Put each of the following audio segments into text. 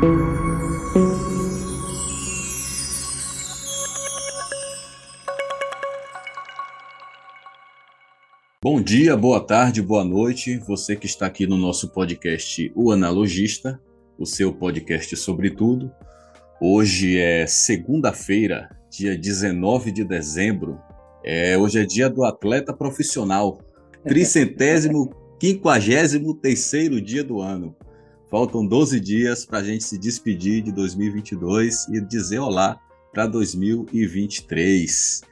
Bom dia, boa tarde, boa noite. Você que está aqui no nosso podcast O Analogista, o seu podcast sobre tudo. Hoje é segunda-feira, dia 19 de dezembro. É, hoje é dia do atleta profissional. Tricentésimo, quinquagésimo terceiro dia do ano. Faltam 12 dias para a gente se despedir de 2022 e dizer olá para 2023.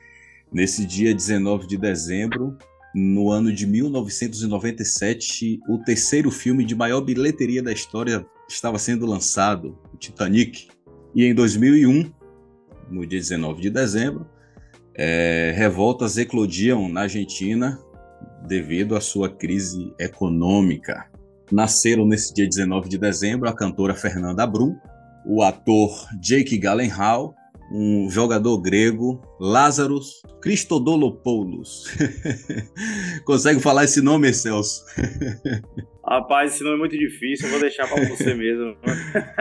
Nesse dia 19 de dezembro, no ano de 1997, o terceiro filme de maior bilheteria da história estava sendo lançado, o Titanic. E em 2001, no dia 19 de dezembro, é, revoltas eclodiam na Argentina devido à sua crise econômica. Nasceram nesse dia 19 de dezembro a cantora Fernanda Brum, o ator Jake Gyllenhaal um jogador grego, Lázaros Christodolopoulos. Consegue falar esse nome, Celso? Rapaz, esse nome é muito difícil, eu vou deixar para você mesmo.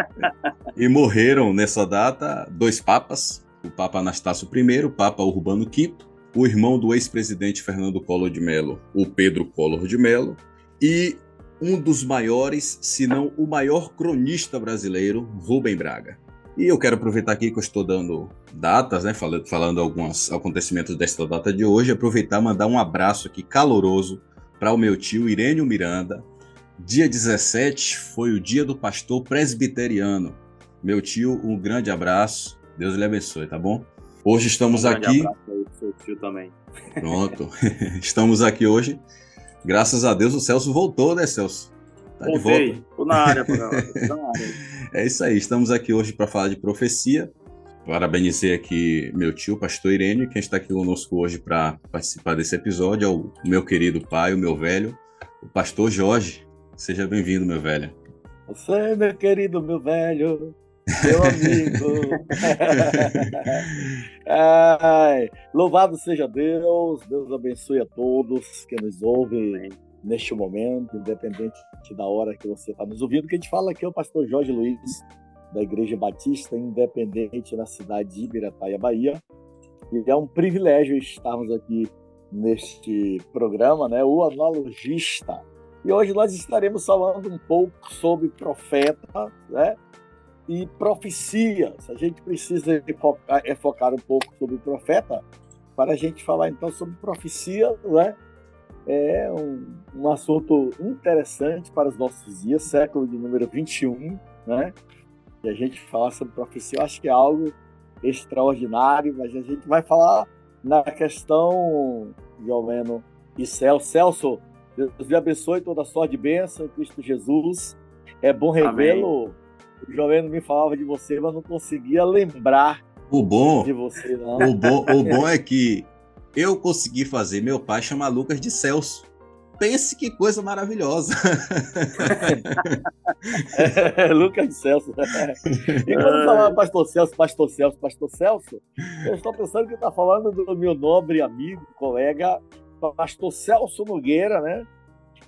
e morreram nessa data dois papas, o Papa Anastácio I, o Papa Urbano V, o irmão do ex-presidente Fernando Collor de Mello, o Pedro Collor de Mello, e um dos maiores, se não o maior cronista brasileiro, Rubem Braga. E eu quero aproveitar aqui que eu estou dando datas, né, falando, falando alguns acontecimentos desta data de hoje, aproveitar e mandar um abraço aqui caloroso para o meu tio Irênio Miranda. Dia 17 foi o dia do pastor presbiteriano. Meu tio, um grande abraço. Deus lhe abençoe, tá bom? Hoje estamos um aqui. Abraço aí seu tio também. Pronto. estamos aqui hoje. Graças a Deus o Celso voltou, né, Celso? Tá Voltei. de volta. Tô na área, tô na área. É isso aí, estamos aqui hoje para falar de profecia. Parabenizei aqui meu tio, pastor Irene, quem está aqui conosco hoje para participar desse episódio é o meu querido pai, o meu velho, o pastor Jorge. Seja bem-vindo, meu velho. Você, meu querido, meu velho, meu amigo. Ai, louvado seja Deus, Deus abençoe a todos que nos ouvem neste momento, independente da hora que você está nos ouvindo. Quem te fala aqui é o pastor Jorge Luiz, da Igreja Batista Independente na cidade de Ibirataia, Bahia. E é um privilégio estarmos aqui neste programa, né, o Analogista. E hoje nós estaremos falando um pouco sobre profeta, né, e profecias. A gente precisa focar, é focar um pouco sobre o profeta para a gente falar então sobre profecia, né, é um, um assunto interessante para os nossos dias, século de número 21, né? E a gente fala sobre profecia, eu acho que é algo extraordinário, mas a gente vai falar na questão, Joveno e Celso. Celso, Deus lhe abençoe toda a sorte de bênção em Cristo Jesus. É bom revê-lo. O Joveno me falava de você, mas não conseguia lembrar o bom, de você, não. O bom, o bom é que eu consegui fazer meu pai chamar Lucas de Celso. Pense que coisa maravilhosa. é, Lucas de Celso. E quando falava pastor Celso, pastor Celso, pastor Celso, eu estou pensando que está falando do meu nobre amigo, colega, pastor Celso Nogueira, né?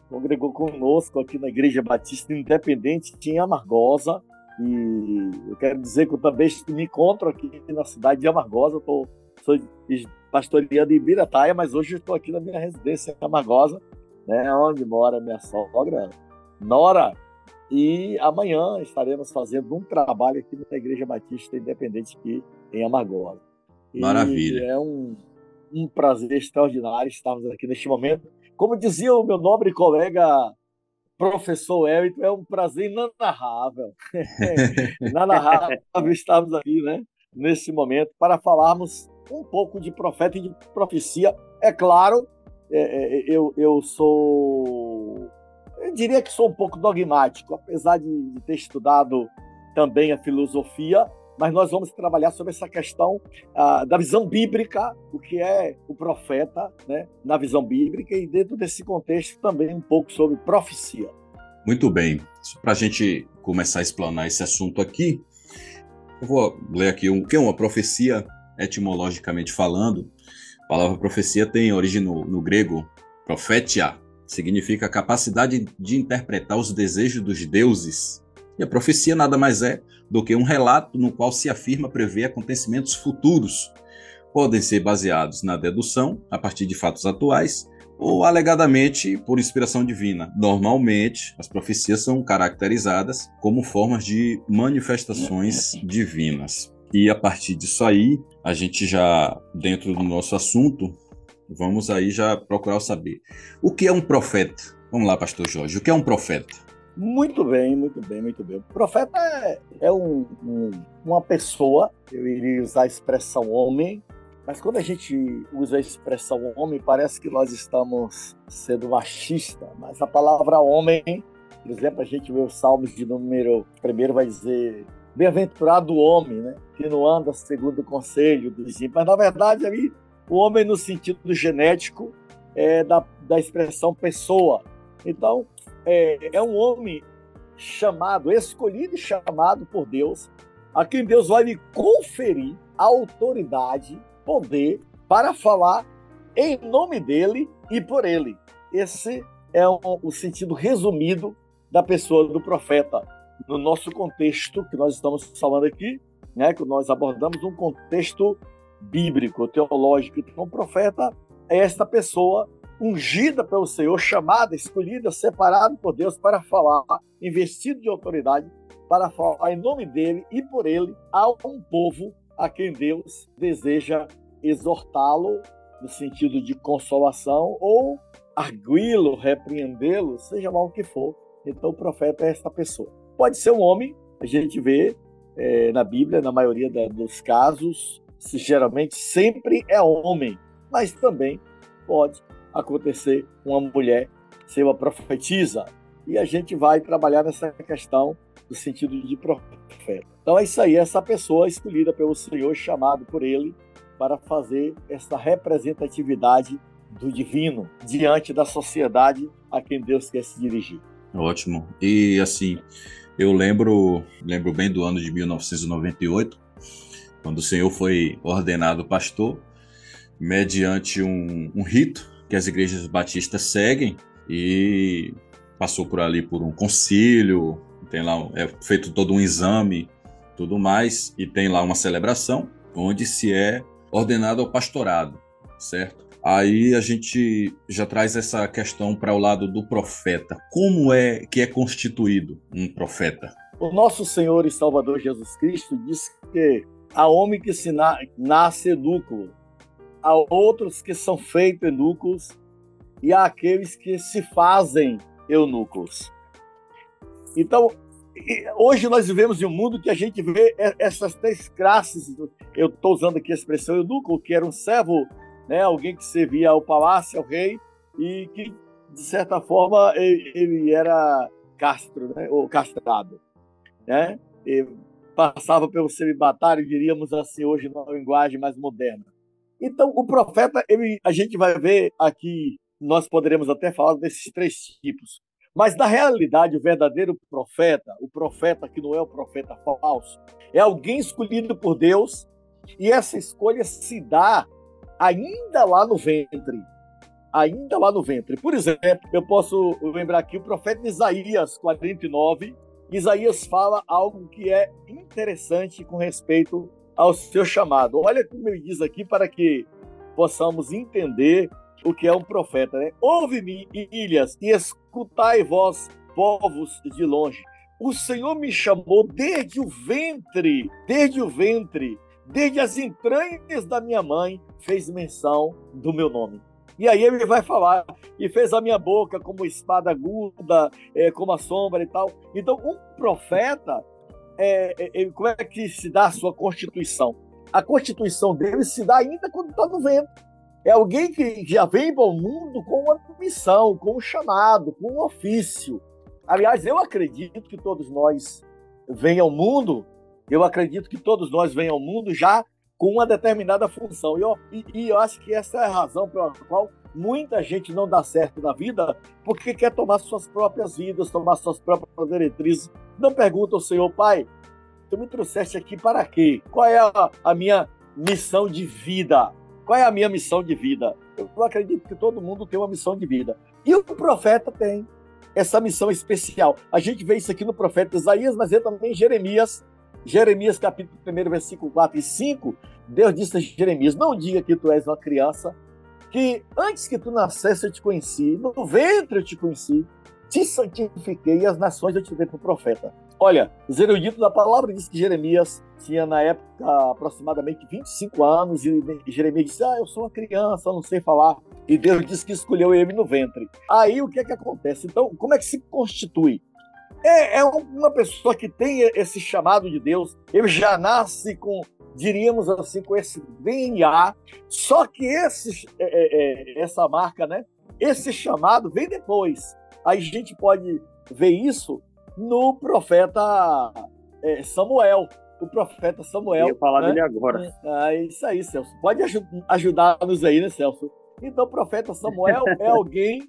Congregou conosco aqui na Igreja Batista Independente, em Amargosa. E eu quero dizer que eu também me encontro aqui na cidade de Amargosa. Tô, sou pastoreando em Ibirataia, mas hoje estou aqui na minha residência em Camagosa, né, onde mora minha sogra, Nora. E amanhã estaremos fazendo um trabalho aqui na Igreja Batista Independente aqui em Amagosa. Maravilha. é um, um prazer extraordinário estarmos aqui neste momento. Como dizia o meu nobre colega professor Elton, é um prazer inanarrável. inanarrável estarmos aqui, né, nesse momento, para falarmos um pouco de profeta e de profecia. É claro, é, é, eu, eu sou. Eu diria que sou um pouco dogmático, apesar de, ter estudado também a filosofia, mas nós vamos trabalhar sobre essa questão ah, da visão bíblica, o que é o profeta, né, na visão bíblica, e dentro desse contexto também um pouco sobre profecia. Muito bem. Para a gente começar a explanar esse assunto aqui, eu vou ler aqui o que é uma profecia etimologicamente falando, a palavra profecia tem origem no, no grego profetia, significa a capacidade de interpretar os desejos dos deuses E a profecia nada mais é do que um relato no qual se afirma prever acontecimentos futuros. Podem ser baseados na dedução, a partir de fatos atuais, ou alegadamente por inspiração divina. Normalmente, as profecias são caracterizadas como formas de manifestações divinas. E a partir disso aí, a gente já, dentro do nosso assunto, vamos aí já procurar saber. O que é um profeta? Vamos lá, pastor Jorge, o que é um profeta? Muito bem, muito bem, muito bem. O profeta é, é um, um, uma pessoa, eu iria usar a expressão homem, mas quando a gente usa a expressão homem, parece que nós estamos sendo machista. Mas a palavra homem, por exemplo, a gente vê os Salmos de número primeiro vai dizer bem-aventurado o homem, né? Que não anda segundo o conselho dos ímpios. Mas na verdade ali o homem no sentido genético é da, da expressão pessoa. Então é, é um homem chamado, escolhido e chamado por Deus, a quem Deus vai lhe conferir autoridade poder para falar em nome dele e por ele. Esse é um, o sentido resumido da pessoa do profeta. No nosso contexto que nós estamos falando aqui, né, que nós abordamos um contexto bíblico, teológico. Então, o profeta é esta pessoa ungida pelo Senhor, chamada, escolhida, separada por Deus para falar, investido de autoridade, para falar em nome dele e por ele a um povo a quem Deus deseja exortá-lo no sentido de consolação ou arguí-lo, repreendê-lo, seja lá o que for. Então o profeta é esta pessoa. Pode ser um homem, a gente vê é, na Bíblia, na maioria da, dos casos, se geralmente sempre é homem, mas também pode acontecer uma mulher ser uma profetisa. E a gente vai trabalhar nessa questão do sentido de profeta. Então é isso aí, essa pessoa escolhida pelo Senhor, chamado por ele para fazer essa representatividade do divino diante da sociedade a quem Deus quer se dirigir. Ótimo. E assim, eu lembro, lembro bem do ano de 1998, quando o Senhor foi ordenado pastor, mediante um, um rito que as igrejas batistas seguem e passou por ali por um concílio, tem lá é feito todo um exame tudo mais, e tem lá uma celebração onde se é ordenado ao pastorado, certo? Aí a gente já traz essa questão para o lado do profeta. Como é que é constituído um profeta? O nosso Senhor e Salvador Jesus Cristo diz que há homem que se na nasce edúculo, há outros que são feitos eunucos e há aqueles que se fazem eunucos. Então, hoje nós vivemos em um mundo que a gente vê essas três classes. Eu estou usando aqui a expressão eunuco, que era um servo, né, alguém que servia ao palácio, ao rei, e que, de certa forma, ele, ele era castro, né, ou castrado. Né? E passava pelo celibatário, diríamos assim, hoje, numa linguagem mais moderna. Então, o profeta, ele, a gente vai ver aqui, nós poderemos até falar desses três tipos. Mas na realidade, o verdadeiro profeta, o profeta que não é o profeta falso, é alguém escolhido por Deus e essa escolha se dá ainda lá no ventre. Ainda lá no ventre. Por exemplo, eu posso lembrar aqui o profeta Isaías 49. Isaías fala algo que é interessante com respeito ao seu chamado. Olha como ele diz aqui para que possamos entender o que é um profeta, né? Ouve-me, ilhas, e escutai vós, povos de longe. O Senhor me chamou desde o ventre, desde o ventre, desde as entranhas da minha mãe, fez menção do meu nome. E aí ele vai falar, e fez a minha boca como espada aguda, é, como a sombra e tal. Então, um profeta, é, é, como é que se dá a sua constituição? A constituição dele se dá ainda quando está no ventre. É alguém que já vem para o mundo com uma missão, com um chamado, com um ofício. Aliás, eu acredito que todos nós venham ao mundo, eu acredito que todos nós venham ao mundo já com uma determinada função. E eu, e, e eu acho que essa é a razão pela qual muita gente não dá certo na vida, porque quer tomar suas próprias vidas, tomar suas próprias diretrizes. Não pergunta ao Senhor, Pai, tu me trouxeste aqui para quê? Qual é a, a minha missão de vida? Qual é a minha missão de vida? Eu acredito que todo mundo tem uma missão de vida. E o profeta tem. essa missão especial. A gente vê isso aqui no profeta Isaías, mas é também em Jeremias. Jeremias, capítulo 1, versículo 4 e 5, Deus disse a Jeremias: Não diga que tu és uma criança, que antes que tu nascesse eu te conheci, no ventre eu te conheci, te santifiquei e as nações eu te dei o profeta. Olha, os eruditos da palavra diz que Jeremias tinha na época aproximadamente 25 anos e Jeremias disse: Ah, eu sou uma criança, não sei falar. E Deus disse que escolheu ele no ventre. Aí o que é que acontece? Então, como é que se constitui? É, é uma pessoa que tem esse chamado de Deus, ele já nasce com, diríamos assim, com esse DNA, só que esse, é, é, é, essa marca, né? Esse chamado vem depois. A gente pode ver isso no profeta é, Samuel. O profeta Samuel. Eu ia falar né? dele agora. É, é isso aí, Celso. Pode ajudar-nos aí, né, Celso? Então, o profeta Samuel é alguém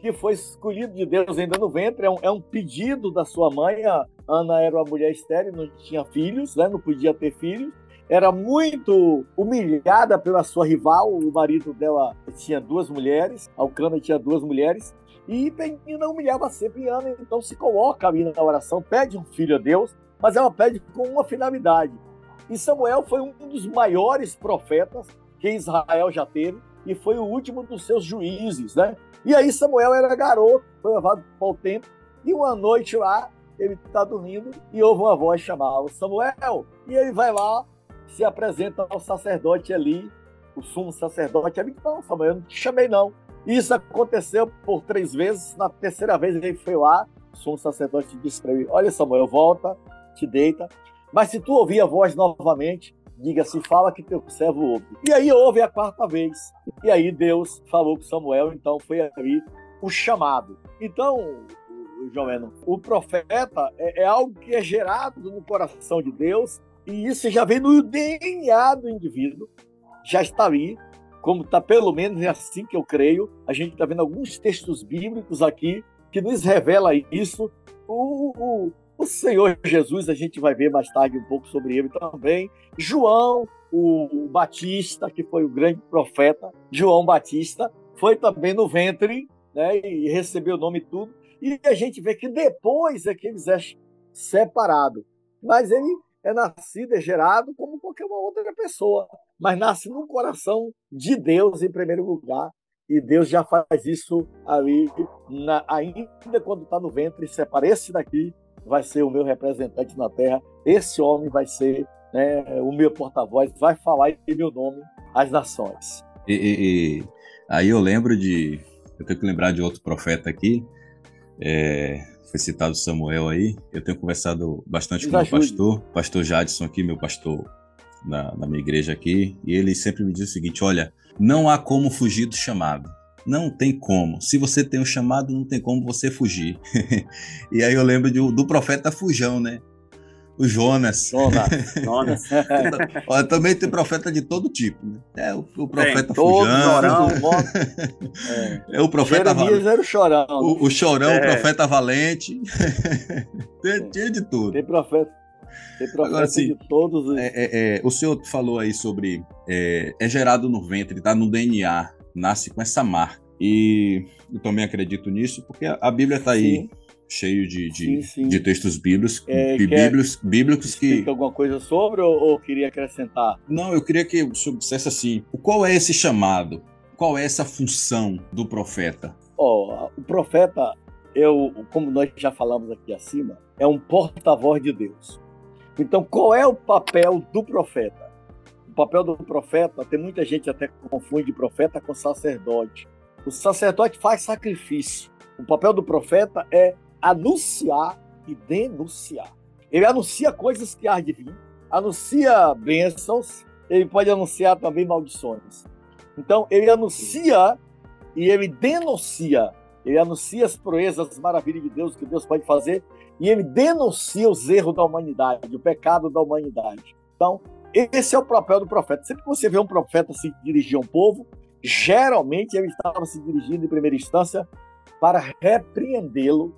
que foi escolhido de Deus ainda no ventre, é um, é um pedido da sua mãe. A Ana era uma mulher estéril, não tinha filhos, né? não podia ter filhos. Era muito humilhada pela sua rival, o marido dela tinha duas mulheres, Alcana tinha duas mulheres, e Penina humilhava sempre Ana, então se coloca ali na oração, pede um filho a Deus, mas ela pede com uma finalidade. E Samuel foi um dos maiores profetas que Israel já teve e foi o último dos seus juízes, né? E aí Samuel era garoto, foi levado para o templo e uma noite lá ele está dormindo e ouve uma voz chamá-lo Samuel e ele vai lá se apresenta ao sacerdote ali, o sumo sacerdote. Ele não, Samuel, eu não te chamei não. Isso aconteceu por três vezes. Na terceira vez ele foi lá, o sumo sacerdote disse para ele: Olha, Samuel, volta, te deita. Mas se tu ouvir a voz novamente, diga-se, fala que teu servo ouve. E aí houve a quarta vez. E aí Deus falou com Samuel, então foi ali o chamado. Então, Joano, o profeta é, é, algo que é gerado no coração de Deus, e isso já vem no DNA do indivíduo, já está ali, como está pelo menos é assim que eu creio. A gente está vendo alguns textos bíblicos aqui que nos revela isso. O, o, o, Senhor Jesus, a gente vai ver mais tarde um pouco sobre ele também. João, o, Batista, que foi o grande profeta, João Batista, foi também no ventre né, e recebeu o nome e tudo. E a gente vê que depois é que eles é separado. Mas ele é nascido, é gerado como qualquer uma outra pessoa, mas nasce no coração de Deus em primeiro lugar. E Deus já faz isso ali, na, ainda quando está no ventre, separa esse daqui, vai ser o meu representante na terra, esse homem vai ser né, o meu porta-voz, vai falar em meu nome às nações. E, e, e, aí eu lembro de, eu tenho que lembrar de outro profeta aqui, é, foi citado Samuel aí, eu tenho conversado bastante com o pastor, pastor Jadson aqui, meu pastor na, na minha igreja aqui, e ele sempre me diz o seguinte: olha, não há como fugir do chamado. Não tem como. Se você tem o um chamado, não tem como você fugir. e aí eu lembro de, do profeta Fujão, né? o Jonas. Jonas. Olha, também tem profeta de todo tipo, né? É o, o profeta tem, Fujão. é. é. o profeta Jeremias era o chorão. O, o chorão, é. o profeta valente. tem, tinha de tudo. Tem profeta. Tem Agora, assim, de todos os... é, é, é o senhor falou aí sobre. É, é gerado no ventre, tá no DNA, nasce com essa marca. E eu também acredito nisso, porque a Bíblia está aí. Cheio de, de, sim, sim. de textos bíblicos, é, bíblicos, bíblicos que... alguma coisa sobre ou, ou, queria acrescentar? Não, eu queria que o senhor dissesse assim, qual é esse chamado? Qual é essa função do profeta? Oh, o profeta, eu, como nós já falamos aqui acima, é um porta-voz de Deus. Então, qual é o papel do profeta? O papel do profeta, tem muita gente até que confunde profeta com sacerdote. O sacerdote faz sacrifício. O papel do profeta é anunciar e denunciar. Ele anuncia coisas que há de vir, anuncia bênçãos, ele pode anunciar também maldições. Então, ele anuncia e ele denuncia. Ele anuncia as proezas, as maravilhas de Deus, que Deus pode fazer, e ele denuncia os erros da humanidade, o pecado da humanidade. Então, esse é o papel do profeta. Sempre que você vê um profeta se dirigir a um povo, geralmente ele estava se dirigindo em primeira instância para repreendê-lo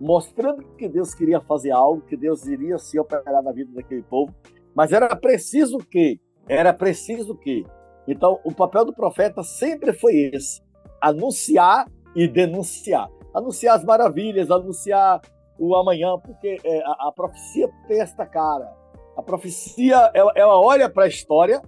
mostrando que Deus queria fazer algo, que Deus iria se operar na vida daquele povo, mas era preciso que, era preciso que. Então, o papel do profeta sempre foi esse: anunciar e denunciar. anunciar as maravilhas, anunciar o amanhã, porque é, a, a, profecia tem esta cara. A profecia, ela, ela olha para a história,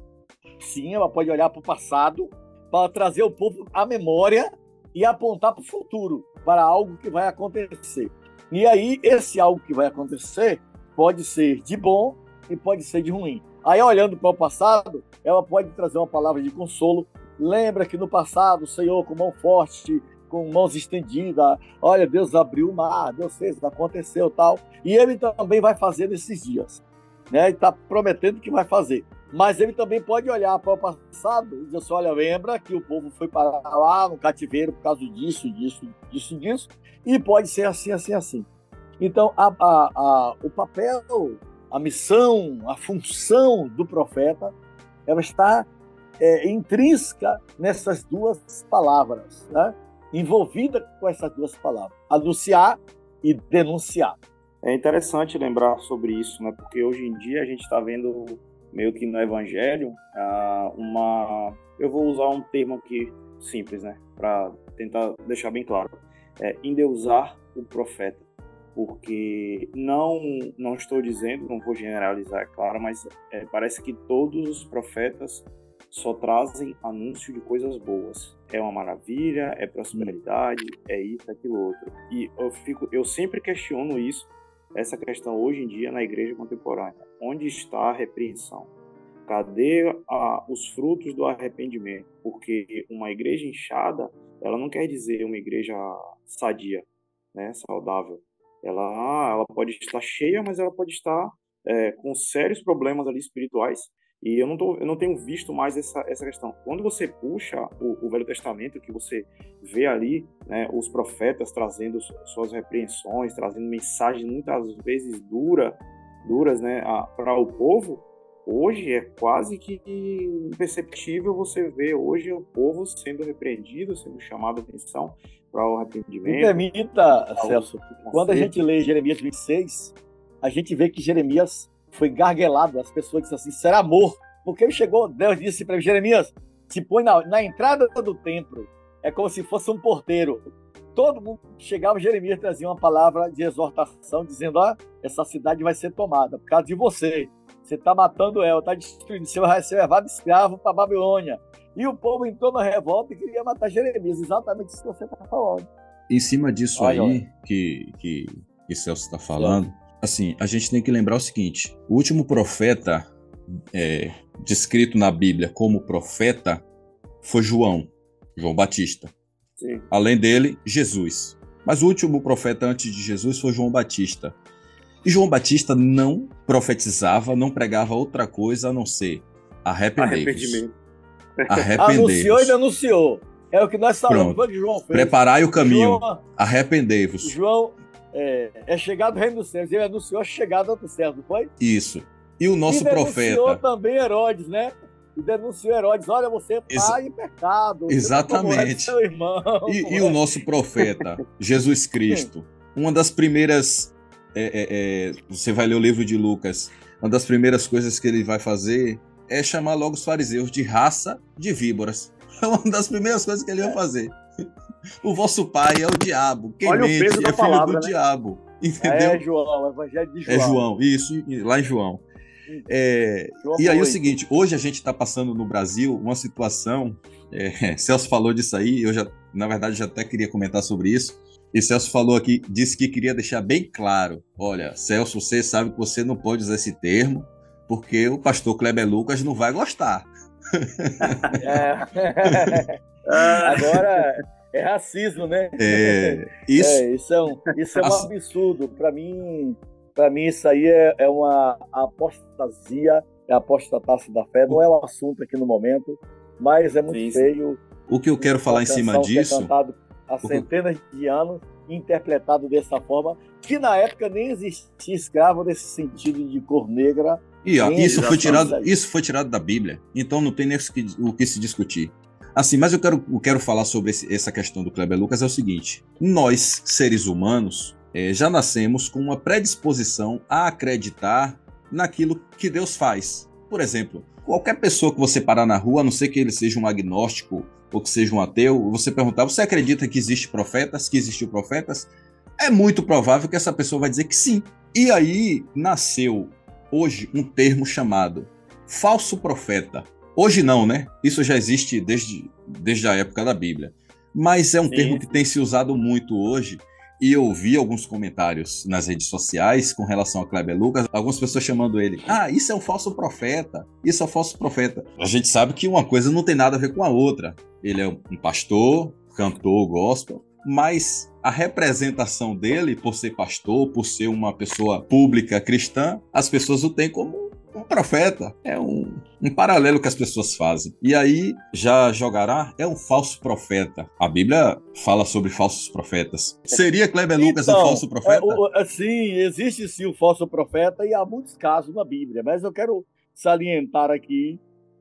sim, ela pode olhar para o passado, para trazer o povo à memória e apontar para o futuro, para algo que vai acontecer. E aí, esse algo que vai acontecer pode ser de bom e pode ser de ruim. Aí, olhando para o passado, ela pode trazer uma palavra de consolo. Lembra que no passado o Senhor, com mão forte, com mãos estendidas, olha, Deus abriu o mar, Deus fez, aconteceu tal. E ele também vai fazer nesses dias. Né? Ele está prometendo que vai fazer. Mas ele também pode olhar para o passado e dizer assim, olha, lembra que o povo foi para lá no cativeiro por causa disso, disso, disso, disso, e pode ser assim, assim, assim. Então, a, a, a, o papel, a missão, a função do profeta, ela está é, intrínseca nessas duas palavras, né? Envolvida com essas duas palavras, anunciar e denunciar. É interessante lembrar sobre isso, né? porque hoje em dia a gente está vendo meio que no Evangelho uma... Eu vou usar um termo aqui simples, né? para tentar deixar bem claro. É endeusar o profeta porque não não estou dizendo, não vou generalizar, é claro, mas é, parece que todos os profetas só trazem anúncio de coisas boas. É uma maravilha, é prosperidade, é isso, aquilo outro. E eu fico, eu sempre questiono isso, essa questão hoje em dia na igreja contemporânea. Onde está a repreensão? Cadê a, os frutos do arrependimento? Porque uma igreja inchada, ela não quer dizer uma igreja sadia, né, saudável ela, ela pode estar cheia, mas ela pode estar é, com sérios problemas ali espirituais. E eu não, tô, eu não tenho visto mais essa, essa questão. Quando você puxa o, o Velho Testamento, que você vê ali né, os profetas trazendo suas repreensões, trazendo mensagens muitas vezes dura, duras né, para o povo, hoje é quase que imperceptível você ver hoje o povo sendo repreendido, sendo chamado a atenção para o arrependimento. Me permita, Celso, quando a gente lê Jeremias 26, a gente vê que Jeremias foi garguelado, as pessoas disseram assim, será amor, porque ele chegou, Deus disse para Jeremias, se põe na, na entrada do templo, é como se fosse um porteiro. Todo mundo chegava, Jeremias trazia uma palavra de exortação, dizendo: ó, essa cidade vai ser tomada por causa de você. Você está matando ela, está destruindo, você vai ser levado escravo para Babilônia. E o povo entrou na revolta e queria matar Jeremias, exatamente isso que você está falando. Em cima disso aí que, que, que Celso está falando, assim, a gente tem que lembrar o seguinte: o último profeta é, descrito na Bíblia como profeta foi João, João Batista. Sim. Além dele, Jesus. Mas o último profeta antes de Jesus foi João Batista. E João Batista não profetizava, não pregava outra coisa a não ser arrependei-vos. Anunciou e denunciou. É o que nós falamos, que João fez. Preparai o caminho, arrependei-vos. João é, é chegado o reino dos céus, ele anunciou a chegada do céu, não foi? Isso. E o nosso e profeta. denunciou também Herodes, né? E denunciou Herodes, olha, você está Exa... em pecado. Tá Exatamente. Seu irmão, e, e o nosso profeta, Jesus Cristo, uma das primeiras. É, é, é, você vai ler o livro de Lucas, uma das primeiras coisas que ele vai fazer é chamar logo os fariseus de raça de víboras. É uma das primeiras coisas que ele vai fazer. O vosso pai é o diabo. Quem Olha mente é filho palavra, do né? diabo. Entendeu? É João, o evangelho de João. É João, isso, lá em João. É, e aí é o seguinte, hoje a gente está passando no Brasil uma situação, é, Celso falou disso aí, eu já, na verdade, já até queria comentar sobre isso, e Celso falou aqui, disse que queria deixar bem claro, olha, Celso, você sabe que você não pode usar esse termo, porque o pastor Kleber Lucas não vai gostar. É. Agora é racismo, né? É, isso, é, isso é um, isso é um absurdo. Para mim, para mim isso aí é, é uma apostasia, é a apostatácia da fé. Não é um assunto aqui no momento, mas é muito Sim. feio. O que eu quero falar em cima é disso? É cantado há centenas de anos, interpretado dessa forma, que na época nem existia escravo nesse sentido de cor negra e ó, isso foi tirado, isso foi tirado da Bíblia. Então não tem nem o que se discutir. Assim, mas eu quero, eu quero falar sobre esse, essa questão do Kleber Lucas é o seguinte: nós seres humanos é, já nascemos com uma predisposição a acreditar naquilo que Deus faz. por exemplo, qualquer pessoa que você parar na rua, a não ser que ele seja um agnóstico ou que seja um ateu, você perguntar, você acredita que existe profetas, que existiu profetas? É muito provável que essa pessoa vai dizer que sim. E aí nasceu hoje um termo chamado falso profeta. Hoje não, né? Isso já existe desde, desde a época da Bíblia. Mas é um sim. termo que tem se usado muito hoje e eu vi alguns comentários nas redes sociais com relação a Kleber Lucas, algumas pessoas chamando ele, ah, isso é um falso profeta, isso é um falso profeta. A gente sabe que uma coisa não tem nada a ver com a outra. Ele é um pastor, cantor gospel, mas a representação dele, por ser pastor, por ser uma pessoa pública cristã, as pessoas o têm como um profeta. É um, um paralelo que as pessoas fazem. E aí, já jogará é um falso profeta. A Bíblia fala sobre falsos profetas. Seria Kleber Lucas então, um falso profeta? É, sim, existe sim o falso profeta e há muitos casos na Bíblia, mas eu quero salientar aqui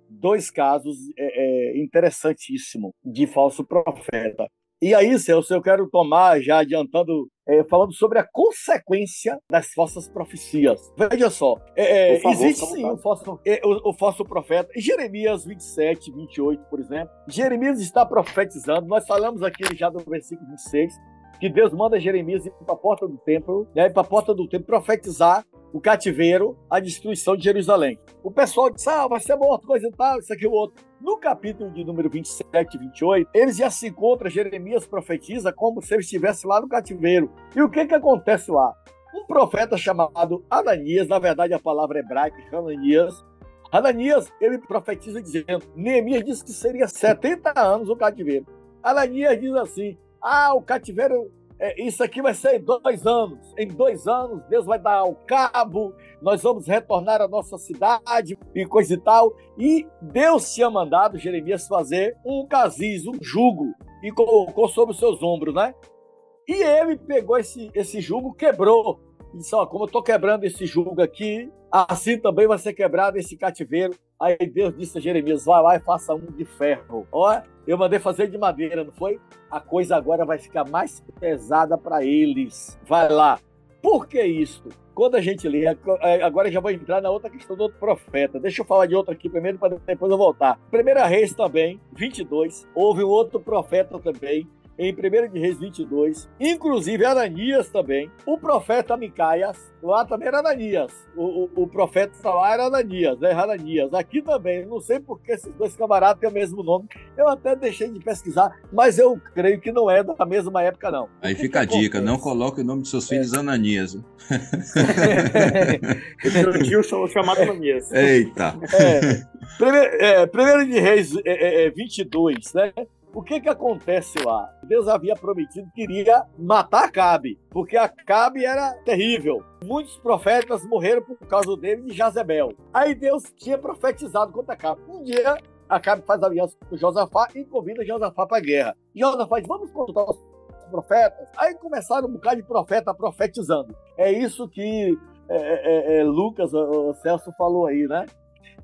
dois casos é, é, interessantíssimos de falso profeta. E aí, Celso, eu quero tomar, já adiantando, é, falando sobre a consequência das falsas profecias. Veja só, é, é favor, existe sim o falso, é, o, o falso profeta. Em Jeremias 27, 28, por exemplo, Jeremias está profetizando, nós falamos aqui já do versículo 26, que Deus manda Jeremias ir para a porta do templo, né, para a porta do templo profetizar o cativeiro, a destruição de Jerusalém. O pessoal disse, ah, vai ser morto, coisa e tal, isso aqui o outro. No capítulo de número 27 e 28, eles já se encontram, Jeremias profetiza como se ele estivesse lá no cativeiro. E o que que acontece lá? Um profeta chamado Ananias, na verdade a palavra hebraica é Ananias, Ananias, ele profetiza dizendo, Neemias disse que seria 70 anos o cativeiro. Ananias diz assim, ah, o cativeiro é, isso aqui vai ser em dois anos. Em dois anos, Deus vai dar ao cabo, nós vamos retornar à nossa cidade e coisa e tal. E Deus tinha mandado Jeremias fazer um casis, um jugo, e colocou sobre os seus ombros, né? E ele pegou esse, esse jugo, quebrou. Disse: Ó, como eu estou quebrando esse jugo aqui, assim também vai ser quebrado esse cativeiro. Aí Deus disse a Jeremias: vai lá e faça um de ferro. Ó, eu mandei fazer de madeira, não foi? A coisa agora vai ficar mais pesada para eles. Vai lá. Por que isso? Quando a gente lê, é, agora já vou entrar na outra questão do outro profeta. Deixa eu falar de outro aqui primeiro para depois eu voltar. Primeira Reis também, 22, houve um outro profeta também em 1 de Reis 22, inclusive Ananias também, o profeta Micaias, lá também era Ananias, o, o, o profeta lá era Ananias, né, Ananias, aqui também, não sei porque esses dois camaradas têm o mesmo nome, eu até deixei de pesquisar, mas eu creio que não é da mesma época não. Aí que fica que a dica, não coloque o nome dos seus filhos é. Ananias. Meu tio chamado Ananias. Eita! É, primeiro, é, primeiro de Reis é, é, 22, é, né? O que que acontece lá? Deus havia prometido que iria matar Acabe, porque Acabe era terrível. Muitos profetas morreram por causa dele de Jazebel. Aí Deus tinha profetizado contra Acabe. Um dia, Acabe faz aliança com Josafá e convida Josafá para a guerra. Josafá diz, vamos contar os profetas. Aí começaram um bocado de profeta profetizando. É isso que é, é, é, é Lucas, o Celso falou aí, né?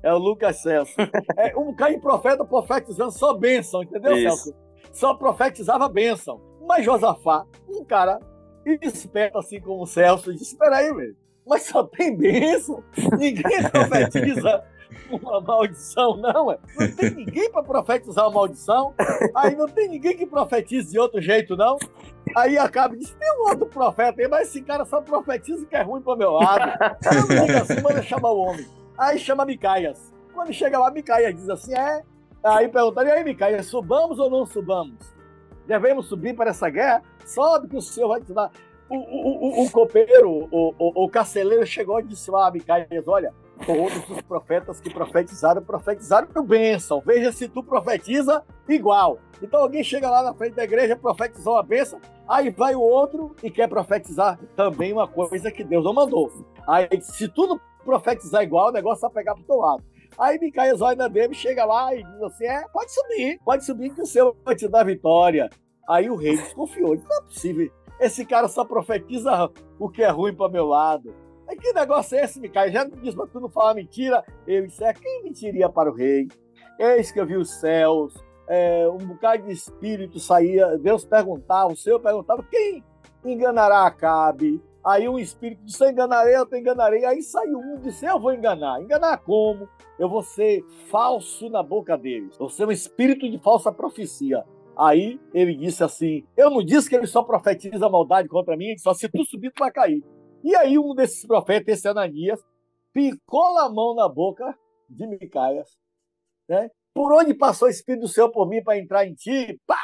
É o Lucas Celso. É, um cara profeta profetizando só bênção, entendeu, Isso. Celso? Só profetizava bênção. Mas Josafá, um cara esperto assim como o Celso, disse: Espera aí, velho, mas só tem bênção? Ninguém profetiza uma maldição, não, é? Não tem ninguém para profetizar uma maldição. Aí não tem ninguém que profetize de outro jeito, não. Aí acaba e diz: tem um outro profeta aí, mas esse cara só profetiza que é ruim para meu lado. Eu não digo assim, manda chamar o homem. Aí chama Micaias. Quando chega lá, Micaias diz assim: é. Aí perguntaram: e aí, Micaias, subamos ou não subamos? Devemos subir para essa guerra? Sobe que o Senhor vai te dar. O, o, o, o copeiro, o, o, o carceleiro chegou e disse lá Micaias: olha, todos os profetas que profetizaram, profetizaram bênção. Veja se tu profetiza igual. Então alguém chega lá na frente da igreja, profetizou uma bênção, aí vai o outro e quer profetizar também uma coisa que Deus não mandou. Aí, se tu não profetizar igual, o negócio vai pegar pro teu lado. Aí na dele, chega lá e diz assim: é, pode subir, pode subir que o Senhor vai te dar vitória. Aí o rei desconfiou, não é possível. Esse cara só profetiza o que é ruim para meu lado. Aí que negócio é esse, Micaías? Já disse para tu não falar mentira. Ele disse: é, quem mentiria para o rei? Eis que eu vi os céus, é, um bocado de espírito saía, Deus perguntava, o Senhor perguntava: quem enganará Acabe? Aí um espírito disse: Eu enganarei, eu te enganarei. Aí saiu um e disse: Eu vou enganar. Enganar como? Eu vou ser falso na boca deles. Vou ser um espírito de falsa profecia. Aí ele disse assim: Eu não disse que ele só profetiza maldade contra mim, só se tu subir, tu vai cair. E aí um desses profetas, esse Ananias, picou a mão na boca de Micaias, né? Por onde passou o Espírito do Senhor por mim para entrar em ti? Pá!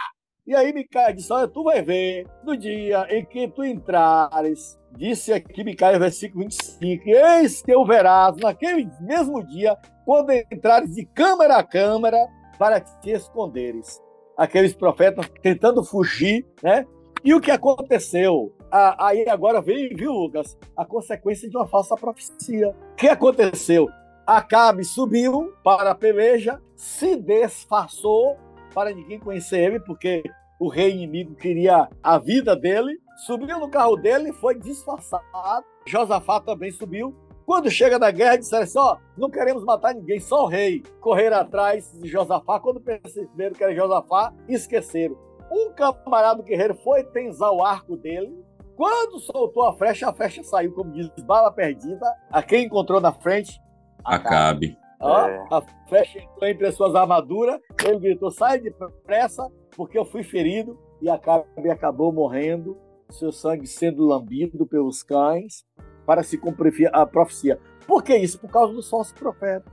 E aí Micaia disse: Olha, tu vai ver no dia em que tu entrares. Disse aqui Micaia, versículo 25: Eis que eu verás naquele mesmo dia, quando entrares de câmara a câmara, para te esconderes. Aqueles profetas tentando fugir, né? E o que aconteceu? aí agora veio, viu, Lucas? A consequência de uma falsa profecia. O que aconteceu? Acabe subiu para a peleja, se disfarçou para ninguém conhecer ele, porque o rei inimigo queria a vida dele. Subiu no carro dele e foi disfarçado. Josafá também subiu. Quando chega na guerra, disseram assim: ó, não queremos matar ninguém, só o rei. Correram atrás de Josafá. Quando perceberam que era Josafá, esqueceram. Um camarada guerreiro foi tensar o arco dele. Quando soltou a flecha, a flecha saiu, como diz, bala perdida. A quem encontrou na frente? Acabe. É. A flecha entrou entre as suas armaduras. Ele gritou: sai depressa, porque eu fui ferido. E Acabe acabou morrendo, seu sangue sendo lambido pelos cães, para se cumprir a profecia. Por que isso? Por causa do falso profeta.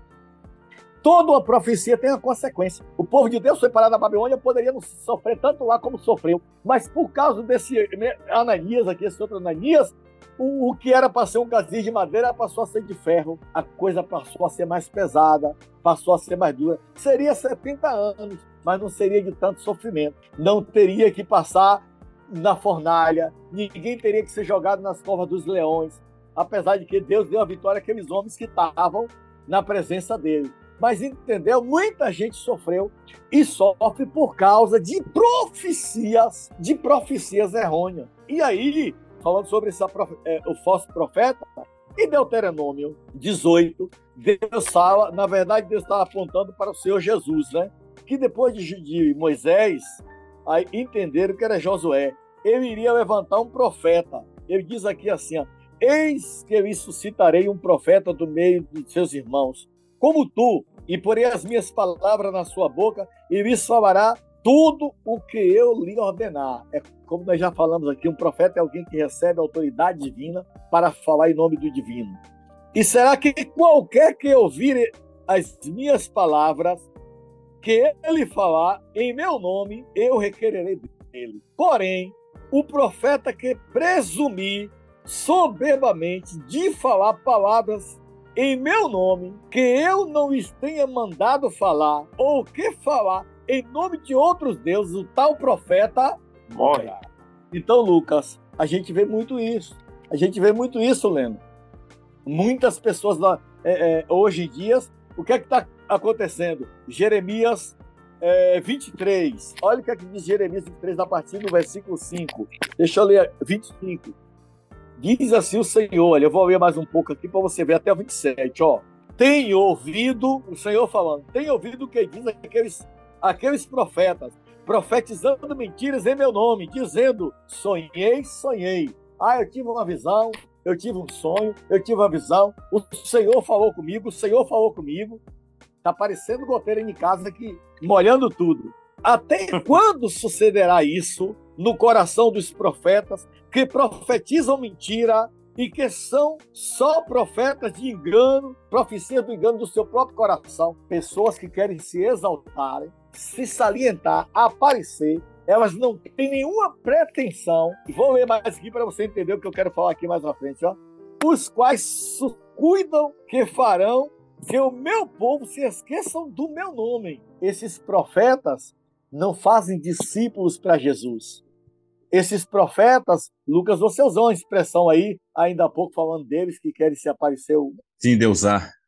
Toda a profecia tem uma consequência. O povo de Deus foi parado na Babilônia, poderia não sofrer tanto lá como sofreu. Mas por causa desse Ananias aqui, esse outro Ananias, o, o que era para ser um casinho de madeira passou a ser de ferro, a coisa passou a ser mais pesada, passou a ser mais dura. Seria 70 anos, mas não seria de tanto sofrimento. Não teria que passar na fornalha, ninguém teria que ser jogado nas covas dos leões, apesar de que Deus deu a vitória àqueles homens que estavam na presença dele. Mas entendeu? Muita gente sofreu e sofre por causa de profecias, de profecias errôneas. E aí, falando sobre essa, é, o falso profeta, em Deuteronômio 18, Deus fala, na verdade, Deus estava apontando para o Senhor Jesus, né? Que depois de, Moisés, aí entenderam que era Josué. Ele iria levantar um profeta. Ele diz aqui assim: ó, Eis que eu suscitarei um profeta do meio de seus irmãos, como tu, e porei as minhas palavras na sua boca, e lhes falará tudo o que eu lhe ordenar. É como nós já falamos aqui, um profeta é alguém que recebe autoridade divina para falar em nome do divino. E será que qualquer que ouvir as minhas palavras, que ele falar em meu nome, eu requererei dele. Porém, o profeta que presumir soberbamente de falar palavras em meu nome, que eu não lhes tenha mandado falar, ou que falar em nome de outros deuses, o tal profeta morre. Então, Lucas, a gente vê muito isso. A gente vê muito isso, Leno. Muitas pessoas lá, é, é, hoje em dia, o que é que está acontecendo? Jeremias é, 23. Olha o que, é que diz Jeremias 23, a partir do versículo 5. Deixa eu ler 25. Diz assim o Senhor, olha, eu vou ler mais um pouco aqui para você ver até o 27, ó. Tem ouvido, o Senhor falando, tem ouvido o que diz aqueles aqueles profetas, profetizando mentiras em meu nome, dizendo: sonhei, sonhei. Ah, eu tive uma visão, eu tive um sonho, eu tive uma visão. O Senhor falou comigo, o Senhor falou comigo. Tá parecendo goteira em casa aqui, molhando tudo. Até quando sucederá isso no coração dos profetas que profetizam mentira e que são só profetas de engano, profecias do engano do seu próprio coração, pessoas que querem se exaltarem, se salientar, aparecer, elas não têm nenhuma pretensão. Vou ler mais aqui para você entender o que eu quero falar aqui mais à frente, ó. Os quais cuidam que farão que o meu povo se esqueçam do meu nome. Esses profetas não fazem discípulos para Jesus. Esses profetas, Lucas, você usou uma expressão aí, ainda há pouco falando deles, que querem se aparecer. Sim, deusar. Endeusar.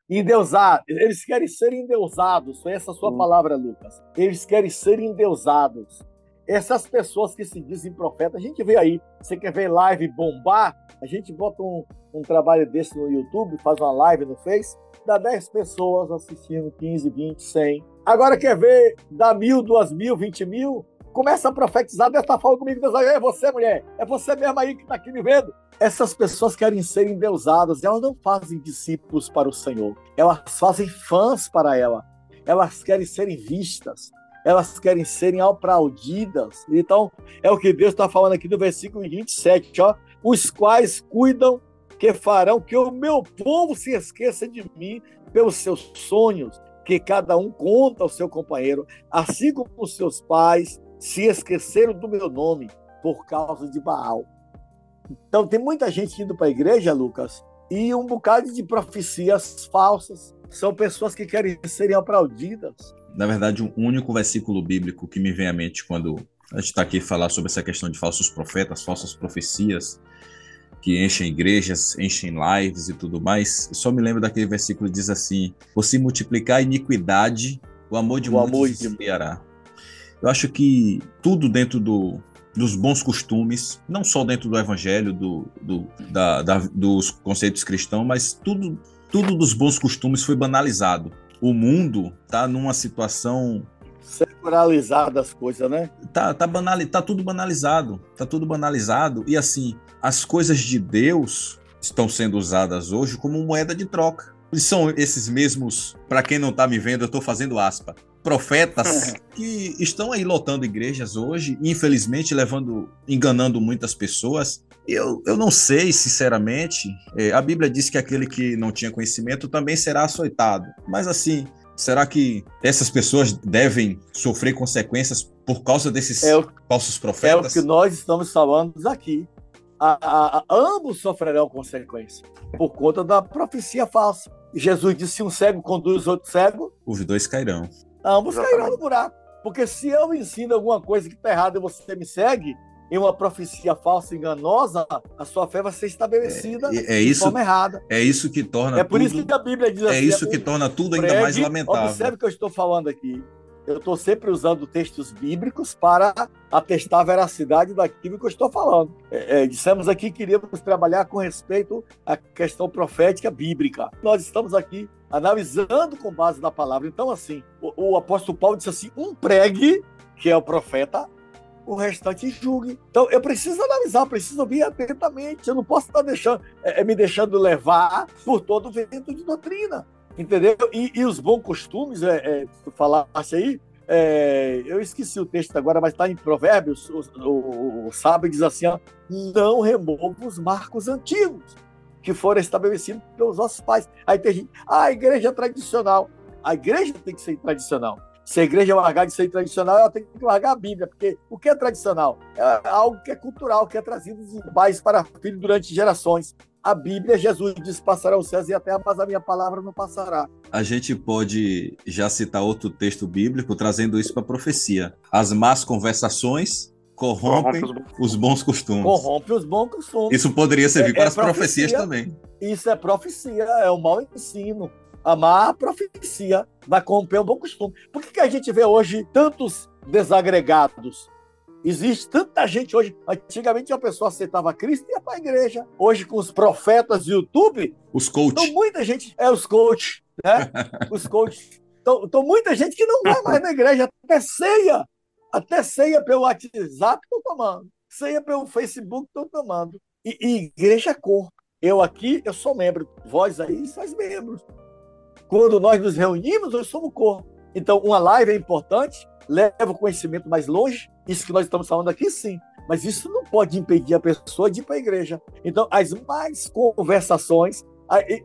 Eles querem ser endeusados. Foi essa a sua hum. palavra, Lucas. Eles querem ser endeusados. Essas pessoas que se dizem profetas, a gente vê aí. Você quer ver live bombar? A gente bota um, um trabalho desse no YouTube, faz uma live no Face, dá 10 pessoas assistindo, 15, 20, 100. Agora quer ver, dá mil, duas mil, vinte mil? Começa a profetizar dessa forma comigo, Deus, é você, mulher, é você mesmo aí que está aqui me vendo. Essas pessoas querem serem endeusadas, elas não fazem discípulos para o Senhor, elas fazem fãs para ela, elas querem serem vistas, elas querem serem aplaudidas. Então, é o que Deus está falando aqui no versículo 27, ó, os quais cuidam que farão que o meu povo se esqueça de mim pelos seus sonhos, que cada um conta ao seu companheiro, assim como os seus pais se esqueceram do meu nome por causa de Baal. Então tem muita gente indo para a igreja, Lucas, e um bocado de profecias falsas. São pessoas que querem serem aplaudidas. Na verdade, um único versículo bíblico que me vem à mente quando a gente está aqui falar sobre essa questão de falsos profetas, falsas profecias, que enchem igrejas, enchem lives e tudo mais, só me lembro daquele versículo que diz assim: Por se multiplicar a iniquidade, o amor de o muitos amor se esfriará. Eu acho que tudo dentro do, dos bons costumes, não só dentro do evangelho, do, do da, da, dos conceitos cristãos, mas tudo, tudo dos bons costumes foi banalizado. O mundo está numa situação secularizado as coisas, né? Tá, tá, banal, tá tudo banalizado. Tá tudo banalizado. E assim, as coisas de Deus estão sendo usadas hoje como moeda de troca. E são esses mesmos, para quem não está me vendo, eu estou fazendo aspa, profetas que estão aí lotando igrejas hoje, infelizmente levando, enganando muitas pessoas. Eu, eu não sei, sinceramente. É, a Bíblia diz que aquele que não tinha conhecimento também será açoitado. Mas assim, Será que essas pessoas devem sofrer consequências por causa desses é o, falsos profetas? É o que nós estamos falando aqui. A, a, a, ambos sofrerão consequências por conta da profecia falsa. Jesus disse: se um cego conduz outro cego, os dois cairão. Ambos cairão no buraco. Porque se eu ensino alguma coisa que está errada e você me segue, em uma profecia falsa, enganosa, a sua fé vai ser estabelecida é, é de isso, forma errada. É isso que torna. É por tudo, isso que a Bíblia diz é assim. É isso que torna tudo ainda mais lamentável. Observe o que eu estou falando aqui. Eu estou sempre usando textos bíblicos para atestar a veracidade daquilo que eu estou falando. É, é, dissemos aqui que iríamos trabalhar com respeito à questão profética bíblica. Nós estamos aqui analisando com base na palavra. Então, assim, o, o apóstolo Paulo disse assim: um pregue, que é o profeta, o restante julgue. Então, eu preciso analisar, preciso ouvir atentamente. Eu não posso estar deixando, é, é, me deixando levar por todo o vento de doutrina. Entendeu? E, e os bons costumes, é, é, tu falaste aí, é, eu esqueci o texto agora, mas está em Provérbios, o, o, o sábio diz assim: ó, não remova os marcos antigos que foram estabelecidos pelos nossos pais. Aí tem gente, ah, a igreja é tradicional. A igreja tem que ser tradicional. Se a igreja largar de ser tradicional, ela tem que largar a Bíblia, porque o que é tradicional? É algo que é cultural, que é trazido de pais para filhos durante gerações. A Bíblia, Jesus diz: passará os céus e a terra, mas a minha palavra não passará. A gente pode já citar outro texto bíblico trazendo isso para a profecia. As más conversações corrompem os bons costumes. Corrompem os bons costumes. Isso poderia servir é, para é as profecia, profecias também. Isso é profecia, é um mau ensino a má profecia vai corromper o bom costume. Por que, que a gente vê hoje tantos desagregados? Existe tanta gente hoje. Antigamente a pessoa aceitava Cristo e ia para a igreja. Hoje, com os profetas do YouTube. Os coaches. Então, muita gente. É, os coaches, né? os coaches. Então, então, muita gente que não vai mais na igreja. Até ceia. Até ceia pelo WhatsApp estão tomando. Ceia pelo Facebook estão tomando. E, e igreja é corpo. Eu aqui, eu sou membro. Vós aí, sois membros. Quando nós nos reunimos, nós somos corpo. Então, uma live é importante, leva o conhecimento mais longe. Isso que nós estamos falando aqui, sim. Mas isso não pode impedir a pessoa de ir para a igreja. Então, as mais conversações.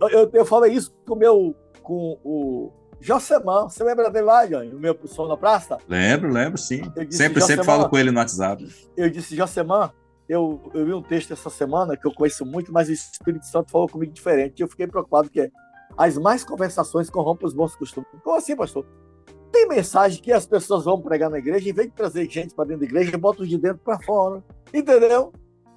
Eu, eu, eu falei isso com o meu. Com o Josemã, você lembra dele lá, Johnny? O meu som na praça? Lembro, lembro, sim. Disse, sempre, sempre falo com ele no WhatsApp. Eu disse, Josemã, eu, eu vi um texto essa semana que eu conheço muito, mas o Espírito Santo falou comigo diferente. E eu fiquei preocupado, que é as mais conversações corrompem os bons costumes. Como assim, pastor? Tem mensagem que as pessoas vão pregar na igreja, em vez de trazer gente para dentro da igreja, botam de dentro para fora. Entendeu?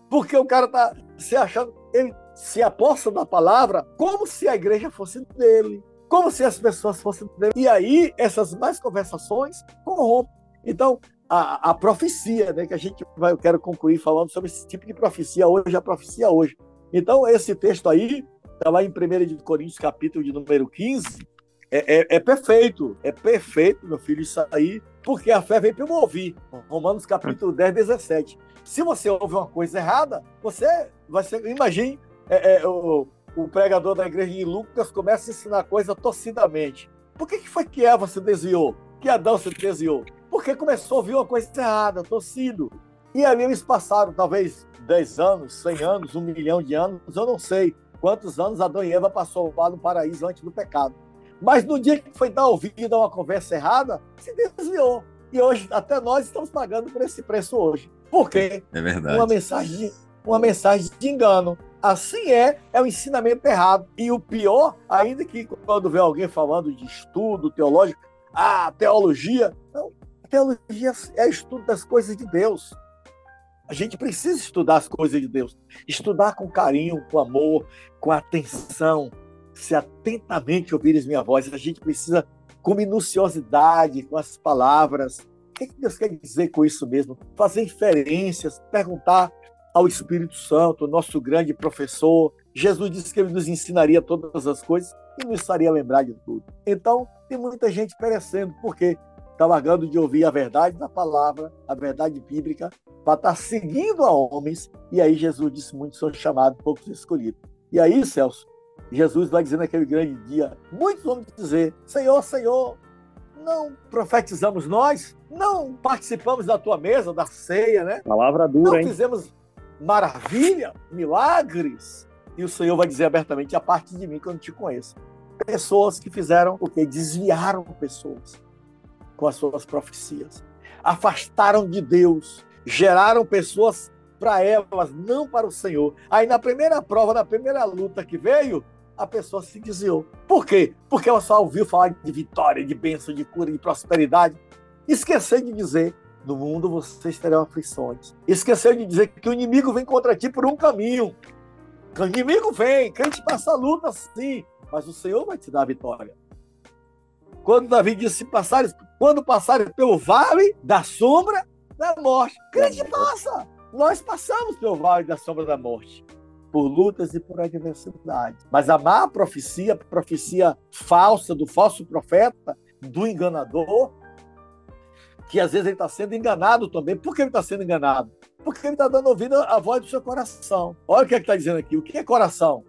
Porque o cara tá se achando, ele se aposta da palavra como se a igreja fosse dele, como se as pessoas fossem dele. E aí, essas mais conversações corrompem. Então, a, a profecia, né, que a gente vai, eu quero concluir falando sobre esse tipo de profecia hoje, a profecia hoje. Então, esse texto aí, está lá em 1 Coríntios, capítulo de número 15, é, é, é, perfeito, é perfeito, meu filho, isso aí, porque a fé vem pelo ouvir. Romanos capítulo 10, 17. Se você ouve uma coisa errada, você vai ser. Imagine é, é, o, o pregador da igreja de Lucas começa a ensinar coisa torcidamente. Por que, que foi que Eva se desviou? Que Adão se desviou? Porque começou a ouvir uma coisa errada, torcido. E ali eles passaram talvez 10 anos, 100 anos, um milhão de anos, eu não sei quantos anos Adão e Eva passou lá no paraíso antes do pecado. Mas no dia que foi dar ouvido a uma conversa errada, se desviou. E hoje, até nós estamos pagando por esse preço hoje. Por quê? É verdade. Uma mensagem, uma mensagem de engano. Assim é, é o ensinamento errado. E o pior, ainda que quando vê alguém falando de estudo teológico, ah, teologia. Não, teologia é estudo das coisas de Deus. A gente precisa estudar as coisas de Deus. Estudar com carinho, com amor, com atenção. Se atentamente ouvires minha voz, a gente precisa com minuciosidade, com as palavras. O que Deus quer dizer com isso mesmo? Fazer inferências, perguntar ao Espírito Santo, nosso grande professor. Jesus disse que ele nos ensinaria todas as coisas e nos faria lembrar de tudo. Então, tem muita gente perecendo, porque está largando de ouvir a verdade da palavra, a verdade bíblica, para estar tá seguindo a homens. E aí Jesus disse: muitos são chamados, poucos escolhidos. E aí, Celso, Jesus vai dizer naquele grande dia: muitos vão dizer: Senhor, Senhor, não profetizamos nós, não participamos da tua mesa, da ceia, né? Palavra dura, não hein? fizemos maravilha, milagres. E o Senhor vai dizer abertamente: a parte de mim que eu não te conheço. Pessoas que fizeram o que? Desviaram pessoas com as suas profecias, afastaram de Deus, geraram pessoas para elas, não para o Senhor. Aí na primeira prova, na primeira luta que veio, a pessoa se desviou. Por quê? Porque ela só ouviu falar de vitória, de bênção, de cura, de prosperidade. Esqueceu de dizer: no mundo vocês terão aflições. Esqueceu de dizer que o inimigo vem contra ti por um caminho. O inimigo vem, crente passa a luta sim, mas o Senhor vai te dar a vitória. Quando Davi disse: passares, quando passares pelo vale da sombra da morte, crente passa. Nós passamos pelo vale da sombra da morte por lutas e por adversidade. Mas a má profecia, profecia falsa do falso profeta, do enganador, que às vezes ele está sendo enganado também. Por que ele está sendo enganado? Porque ele está dando ouvido à voz do seu coração. Olha o que é está dizendo aqui. O que é coração?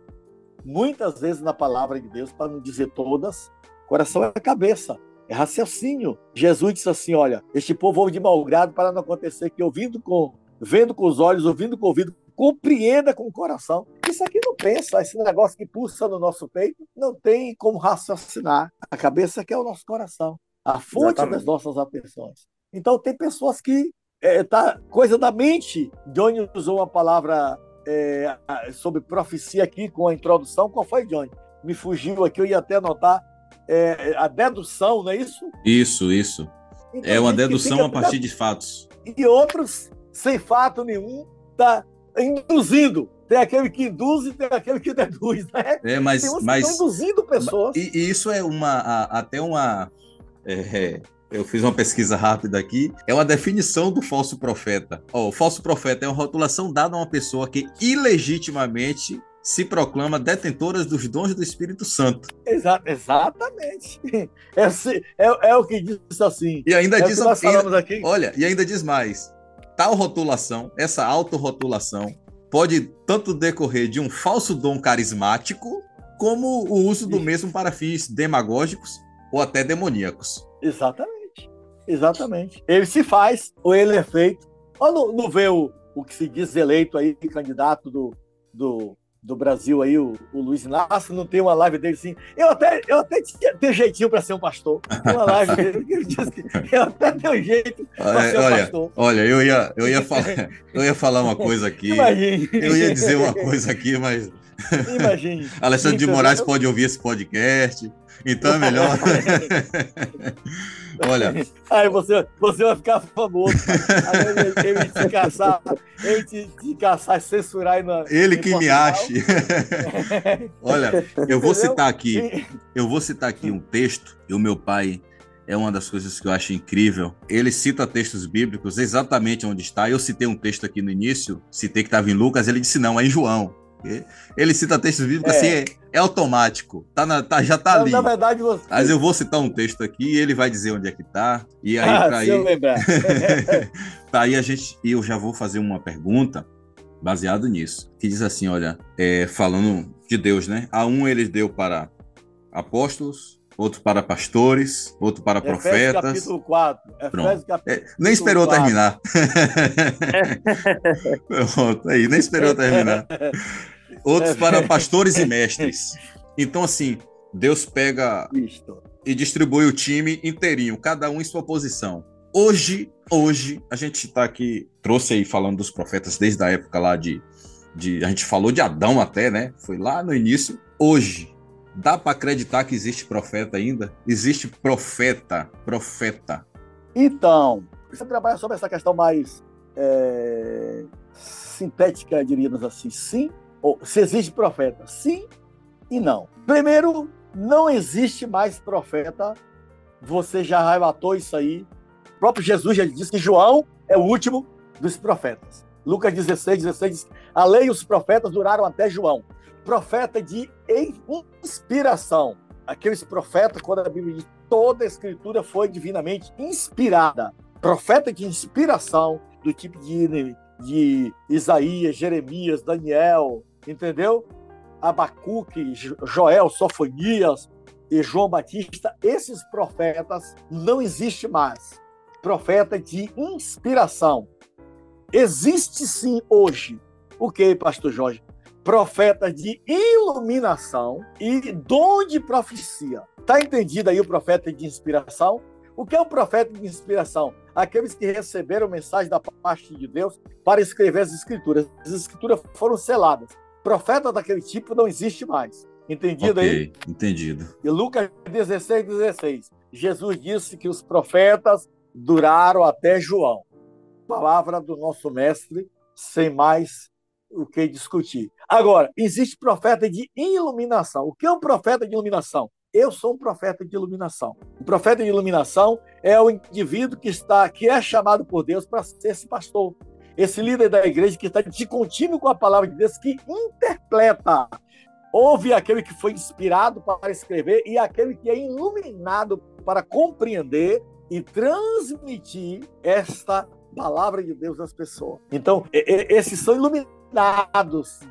Muitas vezes na palavra de Deus, para não dizer todas, coração é cabeça, é raciocínio. Jesus disse assim: olha, este povo ouve de mau grado para não acontecer que ouvindo com, vendo com os olhos, ouvindo com o ouvido, compreenda com o coração. Isso aqui não pensa, esse negócio que pulsa no nosso peito, não tem como raciocinar. A cabeça que é o nosso coração, a fonte Exatamente. das nossas atenções. Então tem pessoas que é, tá coisa da mente. Johnny usou uma palavra é, sobre profecia aqui com a introdução. Qual foi, Johnny? Me fugiu aqui, eu ia até anotar. É, a dedução, não é isso? Isso, isso. Então, é uma dedução a partir de fatos. E outros, sem fato nenhum, tá induzindo. Tem aquele que induz e tem aquele que deduz, né? É, mas, tem uns mas que estão induzindo pessoas. E, e, isso é uma a, até uma é, é, eu fiz uma pesquisa rápida aqui. É uma definição do falso profeta. Oh, o falso profeta é uma rotulação dada a uma pessoa que ilegitimamente se proclama detentora dos dons do Espírito Santo. Exa exatamente. É, é, é, o que diz assim. E ainda é diz nós falamos aqui. Olha, e ainda diz mais tal rotulação, essa autorrotulação, pode tanto decorrer de um falso dom carismático, como o uso do mesmo para fins demagógicos ou até demoníacos. Exatamente. Exatamente. Ele se faz ou ele é feito. Ou não, não vê o, o que se diz eleito aí, candidato do, do do Brasil aí, o, o Luiz Inácio, não tem uma live dele assim. Eu até, eu até tinha, tenho jeitinho para ser um pastor. Tem uma live dele que ele disse que eu até tenho jeito para ser um olha, pastor. Olha, eu ia, eu, ia falar, eu ia falar uma coisa aqui. Imagine. Eu ia dizer uma coisa aqui, mas. Imagine. Alexandre de Moraes pode ouvir esse podcast, então é melhor. Olha. Aí você, você vai ficar famoso. Aí ele, ele te caçar, ele te, te caçar e censurar aí na. Ele que Portugal. me ache. Olha, eu vou citar aqui. Eu vou citar aqui um texto e o meu pai é uma das coisas que eu acho incrível. Ele cita textos bíblicos exatamente onde está. Eu citei um texto aqui no início, citei que estava em Lucas, ele disse não, é em João. Ele cita textos bíblicos é. assim, é automático. Tá na, tá, já tá ali. Na verdade, você... Mas eu vou citar um texto aqui e ele vai dizer onde é que tá. E aí, ah, pra aí... eu lembrar. tá aí a gente. Eu já vou fazer uma pergunta baseado nisso. Que diz assim: olha, é, falando de Deus, né? A um ele deu para apóstolos, outro para pastores, outro para Efésios profetas. capítulo 4. Efésios capítulo É, nem esperou 4. terminar. Pronto, aí, nem esperou terminar. Outros para pastores e mestres. Então, assim, Deus pega Isto. e distribui o time inteirinho, cada um em sua posição. Hoje, hoje, a gente está aqui, trouxe aí falando dos profetas desde a época lá de, de. A gente falou de Adão até, né? Foi lá no início. Hoje, dá para acreditar que existe profeta ainda? Existe profeta, profeta. Então, você trabalha sobre essa questão mais é, sintética, diríamos assim, sim, ou se existe profeta, sim e não. Primeiro, não existe mais profeta, você já relatou isso aí. O próprio Jesus já disse que João é o último dos profetas. Lucas 16, 16 diz: a lei e os profetas duraram até João. Profeta de inspiração. Aqueles profetas, quando a Bíblia diz toda a escritura foi divinamente inspirada. Profeta de inspiração, do tipo de, de Isaías, Jeremias, Daniel, entendeu? Abacuque, Joel, Sofonias e João Batista, esses profetas não existem mais. Profeta de inspiração. Existe sim hoje. O que, pastor Jorge? Profeta de iluminação e dom de profecia. Está entendido aí o profeta de inspiração? O que é o profeta de inspiração? Aqueles que receberam mensagem da parte de Deus para escrever as escrituras. As escrituras foram seladas. Profeta daquele tipo não existe mais. Entendido Ok, aí? entendido. E Lucas 16, 16. Jesus disse que os profetas duraram até João. Palavra do nosso mestre, sem mais o que discutir. Agora, existe profeta de iluminação. O que é um profeta de iluminação? Eu sou um profeta de iluminação. O profeta de iluminação é o indivíduo que está, que é chamado por Deus para ser esse pastor, esse líder da igreja que está de contínuo com a palavra de Deus, que interpreta. Houve aquele que foi inspirado para escrever e aquele que é iluminado para compreender e transmitir esta palavra de Deus às pessoas. Então, esses são iluminados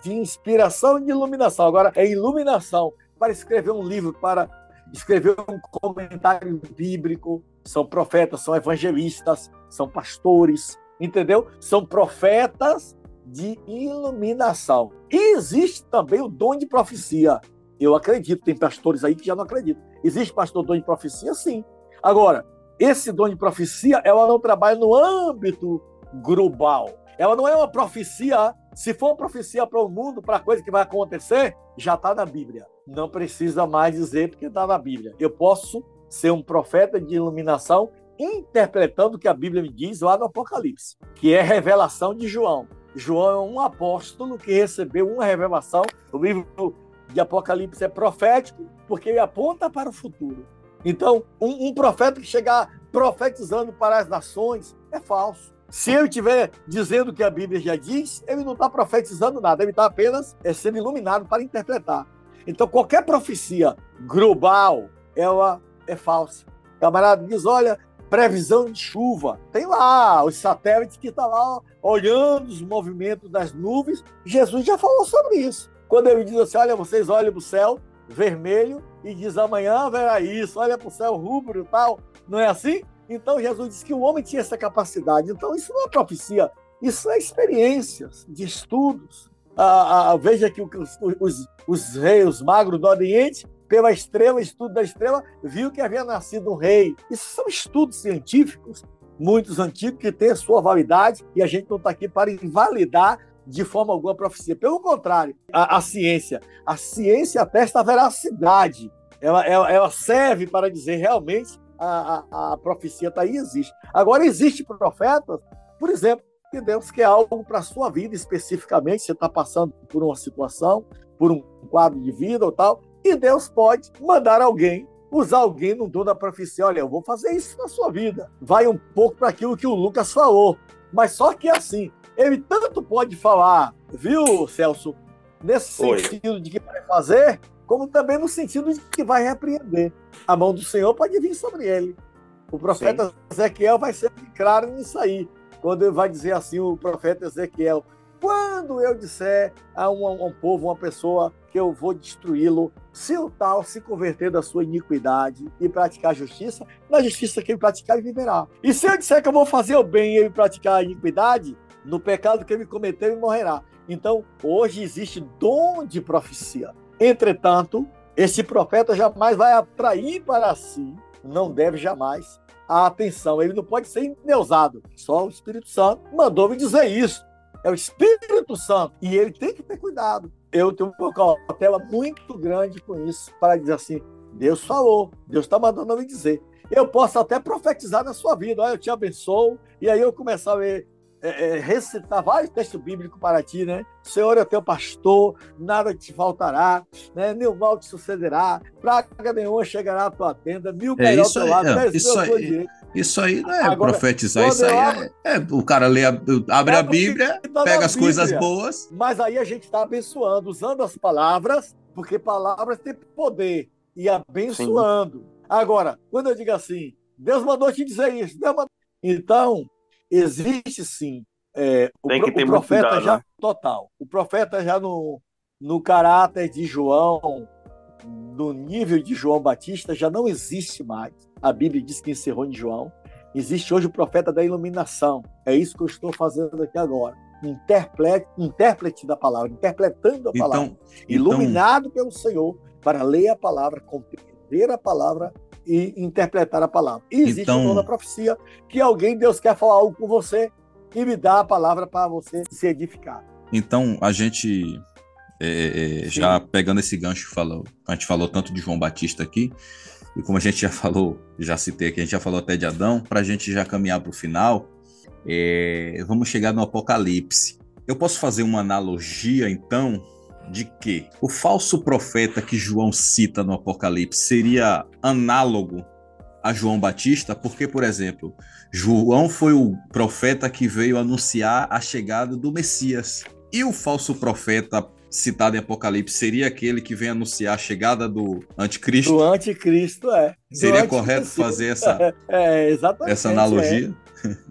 de inspiração e de iluminação. Agora, é iluminação para escrever um livro, para escrever um comentário bíblico. São profetas, são evangelistas, são pastores, entendeu? São profetas de iluminação. E existe também o dom de profecia. Eu acredito, tem pastores aí que já não acreditam. Existe pastor dom de profecia? Sim. Agora, esse dom de profecia, ela não trabalha no âmbito global. Ela não é uma profecia. Se for uma profecia para o mundo, para a coisa que vai acontecer, já está na Bíblia. Não precisa mais dizer porque está na Bíblia. Eu posso ser um profeta de iluminação interpretando o que a Bíblia me diz lá no Apocalipse, que é revelação de João. João é um apóstolo que recebeu uma revelação. O livro de Apocalipse é profético porque ele aponta para o futuro. Então, um, um profeta que chegar profetizando para as nações é falso. Se ele estiver dizendo que a Bíblia já diz, ele não está profetizando nada, ele está apenas é, sendo iluminado para interpretar. Então, qualquer profecia global, ela é falsa. O camarada diz: olha, previsão de chuva. Tem lá os satélites que estão tá lá olhando os movimentos das nuvens. Jesus já falou sobre isso. Quando ele diz assim: olha, vocês olham para o céu vermelho e diz amanhã verá isso, olha para o céu rubro e tal. Não é assim? Então Jesus disse que o homem tinha essa capacidade. Então isso não é profecia, isso é experiências de estudos. Ah, ah, veja que os, os, os reis, os magros do Oriente, pela estrela, estudo da estrela, viu que havia nascido um rei. Isso são estudos científicos, muitos antigos, que têm a sua validade, e a gente não está aqui para invalidar de forma alguma a profecia. Pelo contrário, a, a ciência. A ciência atesta a veracidade. Ela, ela, ela serve para dizer realmente a, a, a profecia está aí existe. Agora, existe profetas, por exemplo, que Deus quer algo para a sua vida especificamente, você está passando por uma situação, por um quadro de vida ou tal, e Deus pode mandar alguém, usar alguém no dom da profecia. Olha, eu vou fazer isso na sua vida. Vai um pouco para aquilo que o Lucas falou. Mas só que assim, ele tanto pode falar, viu, Celso, nesse Oi. sentido de que vai fazer, como também no sentido de que vai repreender. A mão do Senhor pode vir sobre ele. O profeta Sim. Ezequiel vai ser claro nisso aí, quando ele vai dizer assim, o profeta Ezequiel, quando eu disser a um, a um povo, uma pessoa, que eu vou destruí-lo, se o tal se converter da sua iniquidade e praticar justiça, na justiça que ele praticar, ele viverá. E se eu disser que eu vou fazer o bem e ele praticar a iniquidade, no pecado que ele cometeu, ele morrerá. Então, hoje existe dom de profecia. Entretanto, esse profeta jamais vai atrair para si, não deve jamais, a atenção. Ele não pode ser endeusado. Só o Espírito Santo mandou me dizer isso. É o Espírito Santo. E ele tem que ter cuidado. Eu tenho uma cautela muito grande com isso, para dizer assim: Deus falou, Deus está mandando me dizer. Eu posso até profetizar na sua vida, olha, eu te abençoo, e aí eu começar a ver é, é, recitar vários textos bíblicos para ti, né? Senhor é teu pastor, nada te faltará, né? nenhum mal te sucederá, praga nenhuma chegará à tua tenda, mil é, isso ao teu lado, é, isso, aí, isso aí não é Agora, profetizar, isso aí é, é, o cara lê, a, abre a Bíblia, tá pega as Bíblia, coisas boas. Mas aí a gente está abençoando, usando as palavras, porque palavras têm poder, e abençoando. Sim. Agora, quando eu digo assim, Deus mandou te dizer isso, Deus mandou... então existe sim é, o, o, profeta cuidado, já né? total. O profeta já no, no caráter de João, no nível de João Batista, já não existe mais. A Bíblia diz que encerrou em João. Existe hoje o profeta da iluminação. É isso que eu estou fazendo aqui agora. Interprete, intérprete da palavra, interpretando a então, palavra. Então, iluminado pelo Senhor para ler a palavra, compreender a palavra e interpretar a palavra. E existe então... o dom da profecia, que alguém, Deus quer falar algo com você e me dá a palavra para você se edificar. Então, a gente, é, é, já pegando esse gancho, falou, a gente falou tanto de João Batista aqui, e como a gente já falou, já citei aqui, a gente já falou até de Adão, para a gente já caminhar para o final, é, vamos chegar no Apocalipse. Eu posso fazer uma analogia, então, de que o falso profeta que João cita no Apocalipse seria análogo a João Batista, porque, por exemplo, João foi o profeta que veio anunciar a chegada do Messias. E o falso profeta citado em Apocalipse seria aquele que vem anunciar a chegada do anticristo? Do anticristo, é. Do seria anticristo. correto fazer essa, é, essa analogia?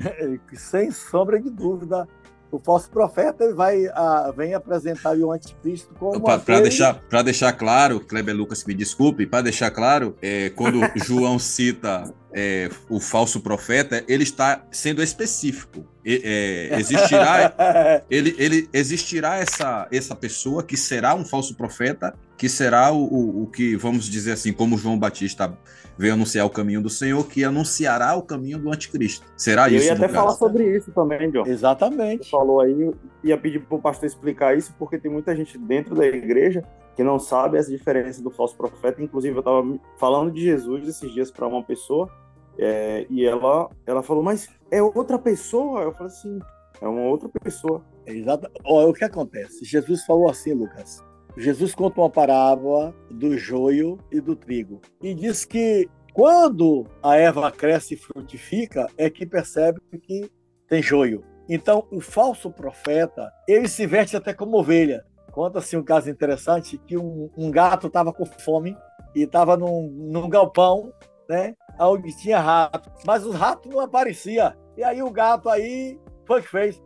É. Sem sombra de dúvida o falso profeta ele vai a, vem apresentar o anticristo como para deixar para deixar claro Kleber Lucas me desculpe para deixar claro é, quando João cita é, o falso profeta ele está sendo específico. É, existirá ele, ele existirá essa essa pessoa que será um falso profeta que será o, o, o que vamos dizer assim como João Batista veio anunciar o caminho do Senhor, que anunciará o caminho do anticristo. Será eu isso? Eu ia até falar sobre isso também, John. Exatamente. Você falou aí, ia pedir para o pastor explicar isso, porque tem muita gente dentro da igreja que não sabe essa diferença do falso profeta. Inclusive, eu estava falando de Jesus esses dias para uma pessoa, é, e ela, ela falou, mas é outra pessoa? Eu falei assim, é uma outra pessoa. É exato. Olha, o que acontece? Jesus falou assim, Lucas. Jesus conta uma parábola do joio e do trigo e diz que quando a erva cresce e frutifica é que percebe que tem joio. Então, o falso profeta, ele se veste até como ovelha. Conta-se um caso interessante que um, um gato estava com fome e estava num, num galpão, né, onde tinha rato, mas os ratos não apareciam. E aí o gato aí foi que fez.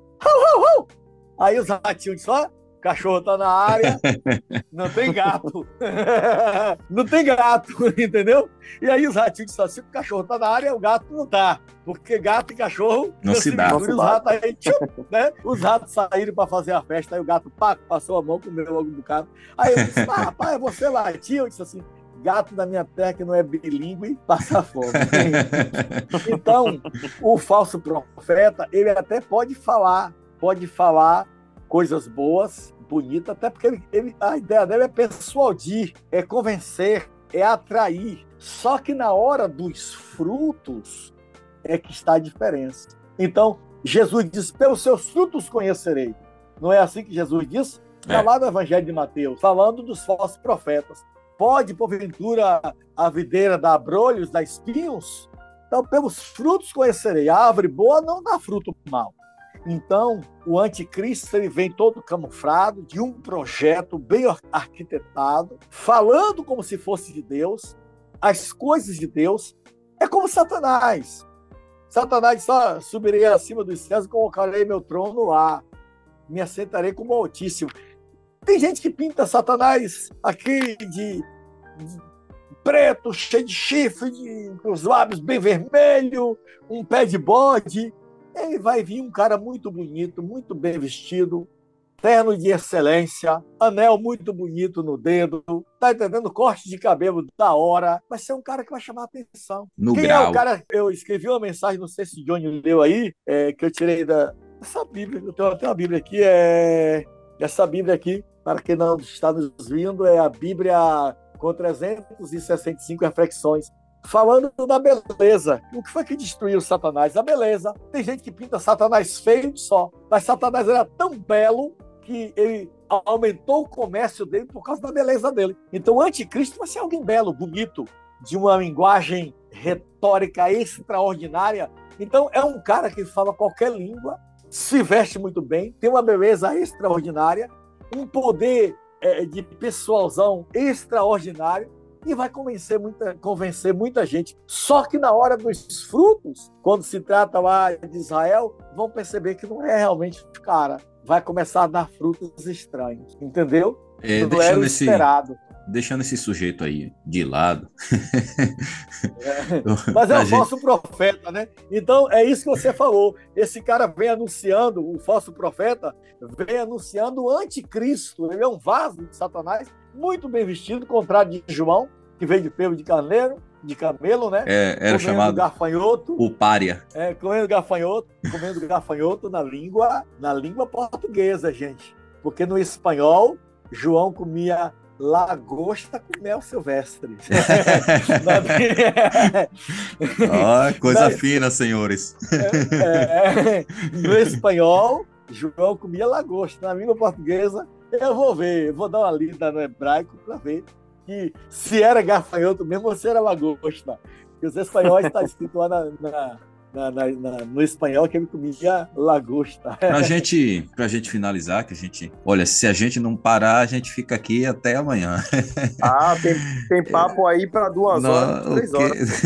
Aí os ratinhos só cachorro tá na área, não tem gato. não tem gato, entendeu? E aí os ratinhos disseram assim, o cachorro tá na área, o gato não tá. Porque gato e cachorro não se dá. Os ratos, aí, tchum, né? os ratos saíram para fazer a festa, aí o gato pá, passou a mão, comeu logo um bocado. Aí eu disse, ah, rapaz, você latiu? Eu disse assim, gato da minha terra que não é bilíngue passa fome. então, o falso profeta, ele até pode falar, pode falar coisas boas, bonitas, até porque ele, ele, a ideia dele é persuadir, é convencer, é atrair. Só que na hora dos frutos é que está a diferença. Então, Jesus diz: pelos seus frutos conhecerei. Não é assim que Jesus diz? Está é. lá no Evangelho de Mateus, falando dos falsos profetas. Pode, porventura, a videira dar brolhos, dar espinhos? Então, pelos frutos conhecerei. A árvore boa não dá fruto mau Então, o anticristo ele vem todo camuflado de um projeto bem arquitetado, falando como se fosse de Deus, as coisas de Deus. É como Satanás. Satanás só subirei acima dos céus e colocarei meu trono lá. Me assentarei como Altíssimo. Tem gente que pinta Satanás aqui de, de preto, cheio de chifre, de, com os lábios bem vermelhos, um pé de bode. Ele vai vir um cara muito bonito, muito bem vestido, terno de excelência, anel muito bonito no dedo, tá entendendo? Corte de cabelo da hora. Vai ser um cara que vai chamar a atenção. No Quem grau. é o cara? Eu escrevi uma mensagem, não sei se o Johnny leu aí, é, que eu tirei da. Essa Bíblia, eu tenho até uma Bíblia aqui, é. Essa Bíblia aqui, para quem não está nos vindo, é a Bíblia com 365 reflexões falando da beleza. O que foi que destruiu Satanás? A beleza. Tem gente que pinta Satanás feio só, mas Satanás era tão belo que ele aumentou o comércio dele por causa da beleza dele. Então, o anticristo vai ser alguém belo, bonito, de uma linguagem retórica extraordinária. Então, é um cara que fala qualquer língua, se veste muito bem, tem uma beleza extraordinária, um poder é, de pessoalzão extraordinário e vai convencer muita, convencer muita gente. Só que na hora dos frutos, quando se trata lá de Israel, vão perceber que não é realmente cara. Vai começar a dar frutos estranhos, entendeu? É, não deixando, esse, deixando esse sujeito aí de lado. Mas é o gente- falso profeta, né? Então é isso que você falou. Esse cara vem anunciando, o falso profeta vem anunciando o anticristo. Ele é um vaso de Satanás, muito bem vestido, contrário de João, que veio de pelo de carneiro, de camelo, né? É, era comendo chamado gafanhoto, o pária. é, comendo gafanhoto, comendo gafanhoto na língua, na língua portuguesa, gente. Porque no espanhol, João comia lagosta com mel silvestre. Coisa fina, senhores. É, é, no espanhol, João comia lagosta. Na língua portuguesa, eu vou ver, eu vou dar uma lida no hebraico para ver que se era gafanhoto mesmo ou se era lagosta. Porque os espanhóis está escrito lá na, na- na- na- na- no espanhol que ele comia lagosta. Pra gente, pra gente finalizar, que a gente. Olha, se a gente não parar, a gente fica aqui até amanhã. Ah, tem, tem papo aí para duas Não, horas, três que- horas.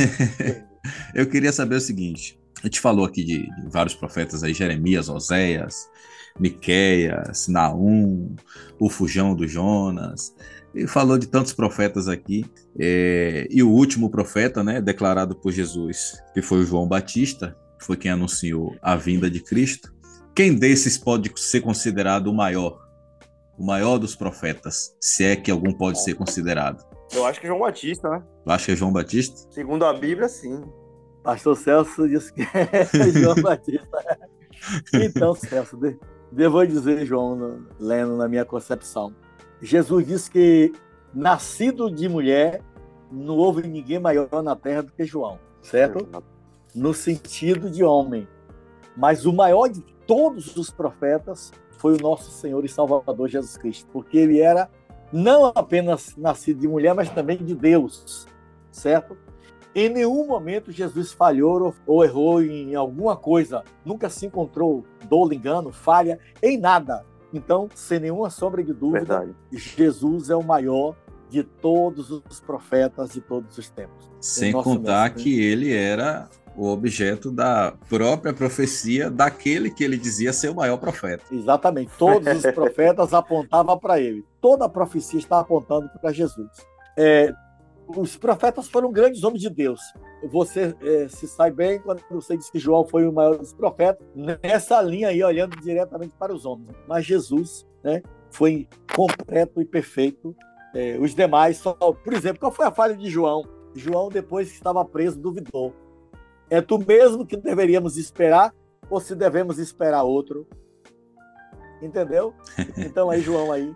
Eu queria saber o seguinte: a gente falou aqui de, de vários profetas aí, Jeremias, Oséias, Miqueias, Naum, o Fujão do Jonas, e falou de tantos profetas aqui. é, e o último profeta, né, declarado por Jesus, que foi o João Batista, que foi quem anunciou a vinda de Cristo. Quem desses pode ser considerado o maior? O maior dos profetas, se é que algum pode ser considerado. Eu acho que é João Batista, né? Eu acho que é João Batista. Segundo a Bíblia, sim. Pastor Celso disse que é João Batista. Então, Celso, de- devo dizer, João, no- lendo na minha concepção. Jesus disse que, nascido de mulher, não houve ninguém maior na terra do que João, certo? No sentido de homem. Mas o maior de todos os profetas foi o nosso Senhor e Salvador Jesus Cristo, porque ele era não apenas nascido de mulher, mas também de Deus, certo? Em nenhum momento Jesus falhou ou- ou errou em alguma coisa, nunca se encontrou dolo, engano, falha em nada. Então, sem nenhuma sombra de dúvida, Verdade. Jesus é o maior de todos os profetas de todos os tempos. Sem contar mestre. que ele era o objeto da própria profecia daquele que ele dizia ser o maior profeta. Exatamente. Todos os profetas apontavam para ele. Toda a profecia está apontando para Jesus. É, os profetas foram grandes homens de Deus. Você é, se sai bem quando você diz que João foi o maior dos profetas, nessa linha aí, olhando diretamente para os homens. Mas Jesus né, foi completo e perfeito. É, os demais, só, por exemplo, qual foi a falha de João? João, depois que estava preso, duvidou. É tu mesmo que deveríamos esperar ou se devemos esperar outro? Entendeu? Então aí João aí,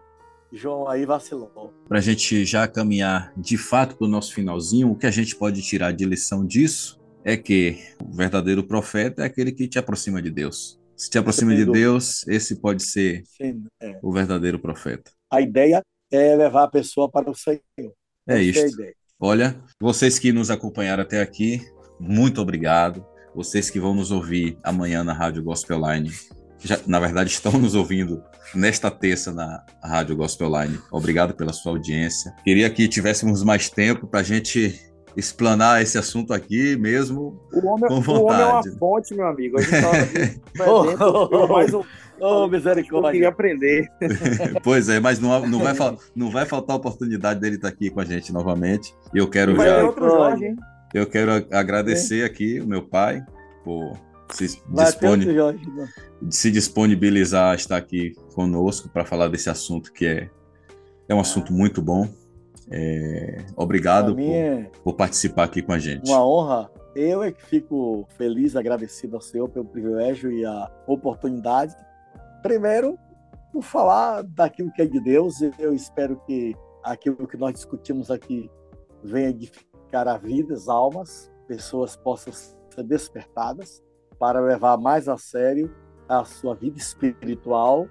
João aí vacilou. Para a gente já caminhar de fato para o nosso finalzinho, o que a gente pode tirar de lição disso é que o verdadeiro profeta é aquele que te aproxima de Deus. Se te aproxima de. Deus, esse pode ser Sim, é. o verdadeiro profeta. A ideia é levar a pessoa para o Senhor. É Essa isto. ideia. Olha, vocês que nos acompanharam até aqui, muito obrigado. Vocês que vão nos ouvir amanhã na Rádio Gospel Line, já, na verdade, estão nos ouvindo nesta terça na Rádio Gospel Online. Obrigado pela sua audiência. Queria que tivéssemos mais tempo para a gente explanar esse assunto aqui mesmo o homem, com vontade. O homem é uma fonte, meu amigo. A gente tá mais um Oh, misericórdia. Eu queria aprender. pois é, mas não, não, vai, não vai faltar oportunidade dele estar aqui com a gente novamente. E eu quero vai já. Outro Jorge, hein? Eu quero agradecer é. aqui o meu pai por se, dispone, se disponibilizar a estar aqui conosco para falar desse assunto que é, é um assunto muito bom. É, obrigado por, é por, participar aqui com a gente. Uma honra. Eu é que fico feliz, agradecido ao Senhor pelo privilégio e a oportunidade. Primeiro, por falar daquilo que é de Deus, eu espero que aquilo que nós discutimos aqui venha edificar a vida, as almas, pessoas possam ser despertadas para levar mais a sério a sua vida espiritual,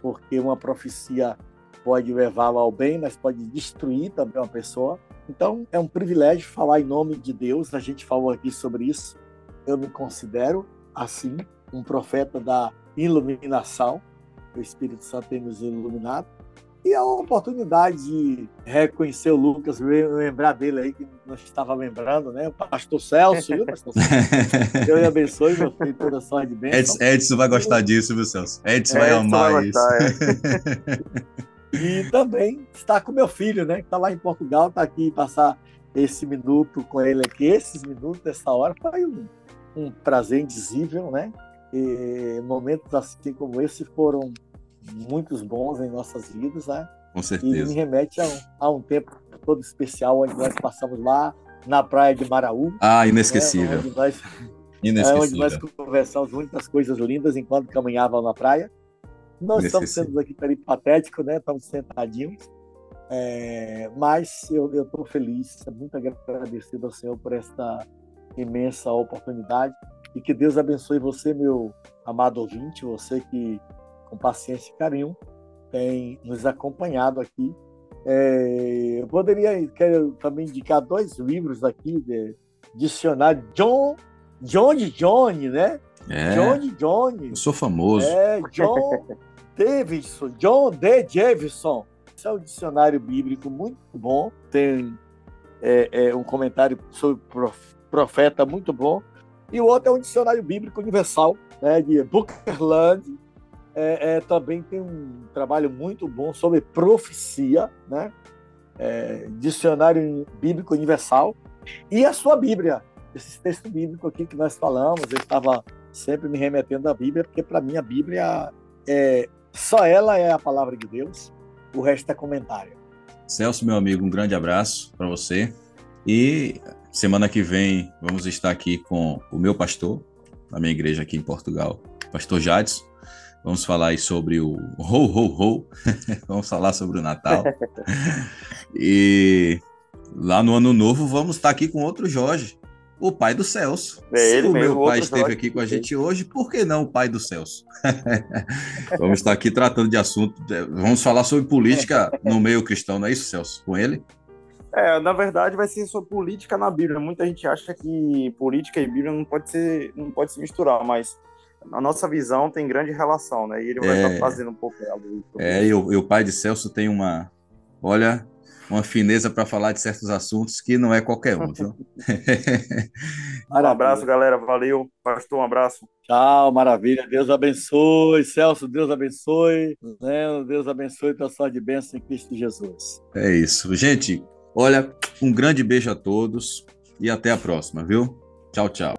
porque uma profecia pode levá-la ao bem, mas pode destruir também uma pessoa. Então, é um privilégio falar em nome de Deus. A gente falou aqui sobre isso. Eu me considero, assim, um profeta da iluminação. O Espírito Santo tem nos iluminado. E a oportunidade de reconhecer o Lucas, lembrar dele aí, que nós estava lembrando, né? O pastor Celso, viu, pastor Celso? Deus abençoe, meu filho, toda sorte de bênção. Edson, Edson vai gostar disso, viu, Celso? Edson vai Edson amar vai gostar, isso. É. e também está com meu filho, né? Que está lá em Portugal, está aqui passar esse minuto com ele aqui, esses minutos, essa hora, foi um, um prazer indizível, né? E momentos assim como esse foram muitos bons em nossas vidas, né? Com certeza. E me remete a um, a um tempo todo especial onde nós passamos lá na praia de Maraú. Ah, inesquecível. Né? Onde nós, inesquecível. É, onde nós conversamos muitas coisas lindas enquanto caminhávamos na praia. Nós estamos sendo aqui peripatéticos, né? Estamos sentadinhos. É, mas eu estou feliz, muito agradecido ao Senhor por esta imensa oportunidade e que Deus abençoe você, meu amado ouvinte, você que com paciência e carinho, tem nos acompanhado aqui. É, eu poderia quero também indicar dois livros aqui de dicionário John John de Johnny, né? É, John de Johnny. Eu sou famoso. É, John Davidson, John D. Davidson. Esse é um dicionário bíblico muito bom. Tem é, é, um comentário sobre profeta muito bom. E o outro é um dicionário bíblico universal, né, de Bookerland, é, é, também tem um trabalho muito bom sobre profecia, né? É, dicionário Bíblico Universal, e a sua Bíblia. Esse texto bíblico aqui que nós falamos, eu estava sempre me remetendo à Bíblia, porque para mim a Bíblia é só ela é a palavra de Deus, o resto é comentário. Celso, meu amigo, um grande abraço para você. E semana que vem vamos estar aqui com o meu pastor, na minha igreja aqui em Portugal, pastor Jadson. Vamos falar aí sobre o ho, ho, ho. vamos falar sobre o Natal. e lá no Ano Novo vamos estar aqui com outro Jorge, o pai do Celso. É ele Se o meu pai esteve Jorge. aqui com a gente hoje, por que não o pai do Celso? vamos estar aqui tratando de assunto. Vamos falar sobre política no meio cristão, não é isso, Celso? Com ele? É, na verdade vai ser sobre política na Bíblia. Muita gente acha que política e Bíblia não pode ser, não pode se misturar, mas a nossa visão tem grande relação, né? E ele vai é, estar fazendo um pouco dela. É, e o, e o pai de Celso tem uma, olha, uma fineza para falar de certos assuntos que não é qualquer um, viu? um abraço, galera. Valeu. Pastor, um abraço. Tchau, maravilha. Deus abençoe. Celso, Deus abençoe. Leno, Deus abençoe. Tua sorte de bênção em Cristo Jesus. É isso. Gente, olha, um grande beijo a todos e até a próxima, viu? Tchau, tchau.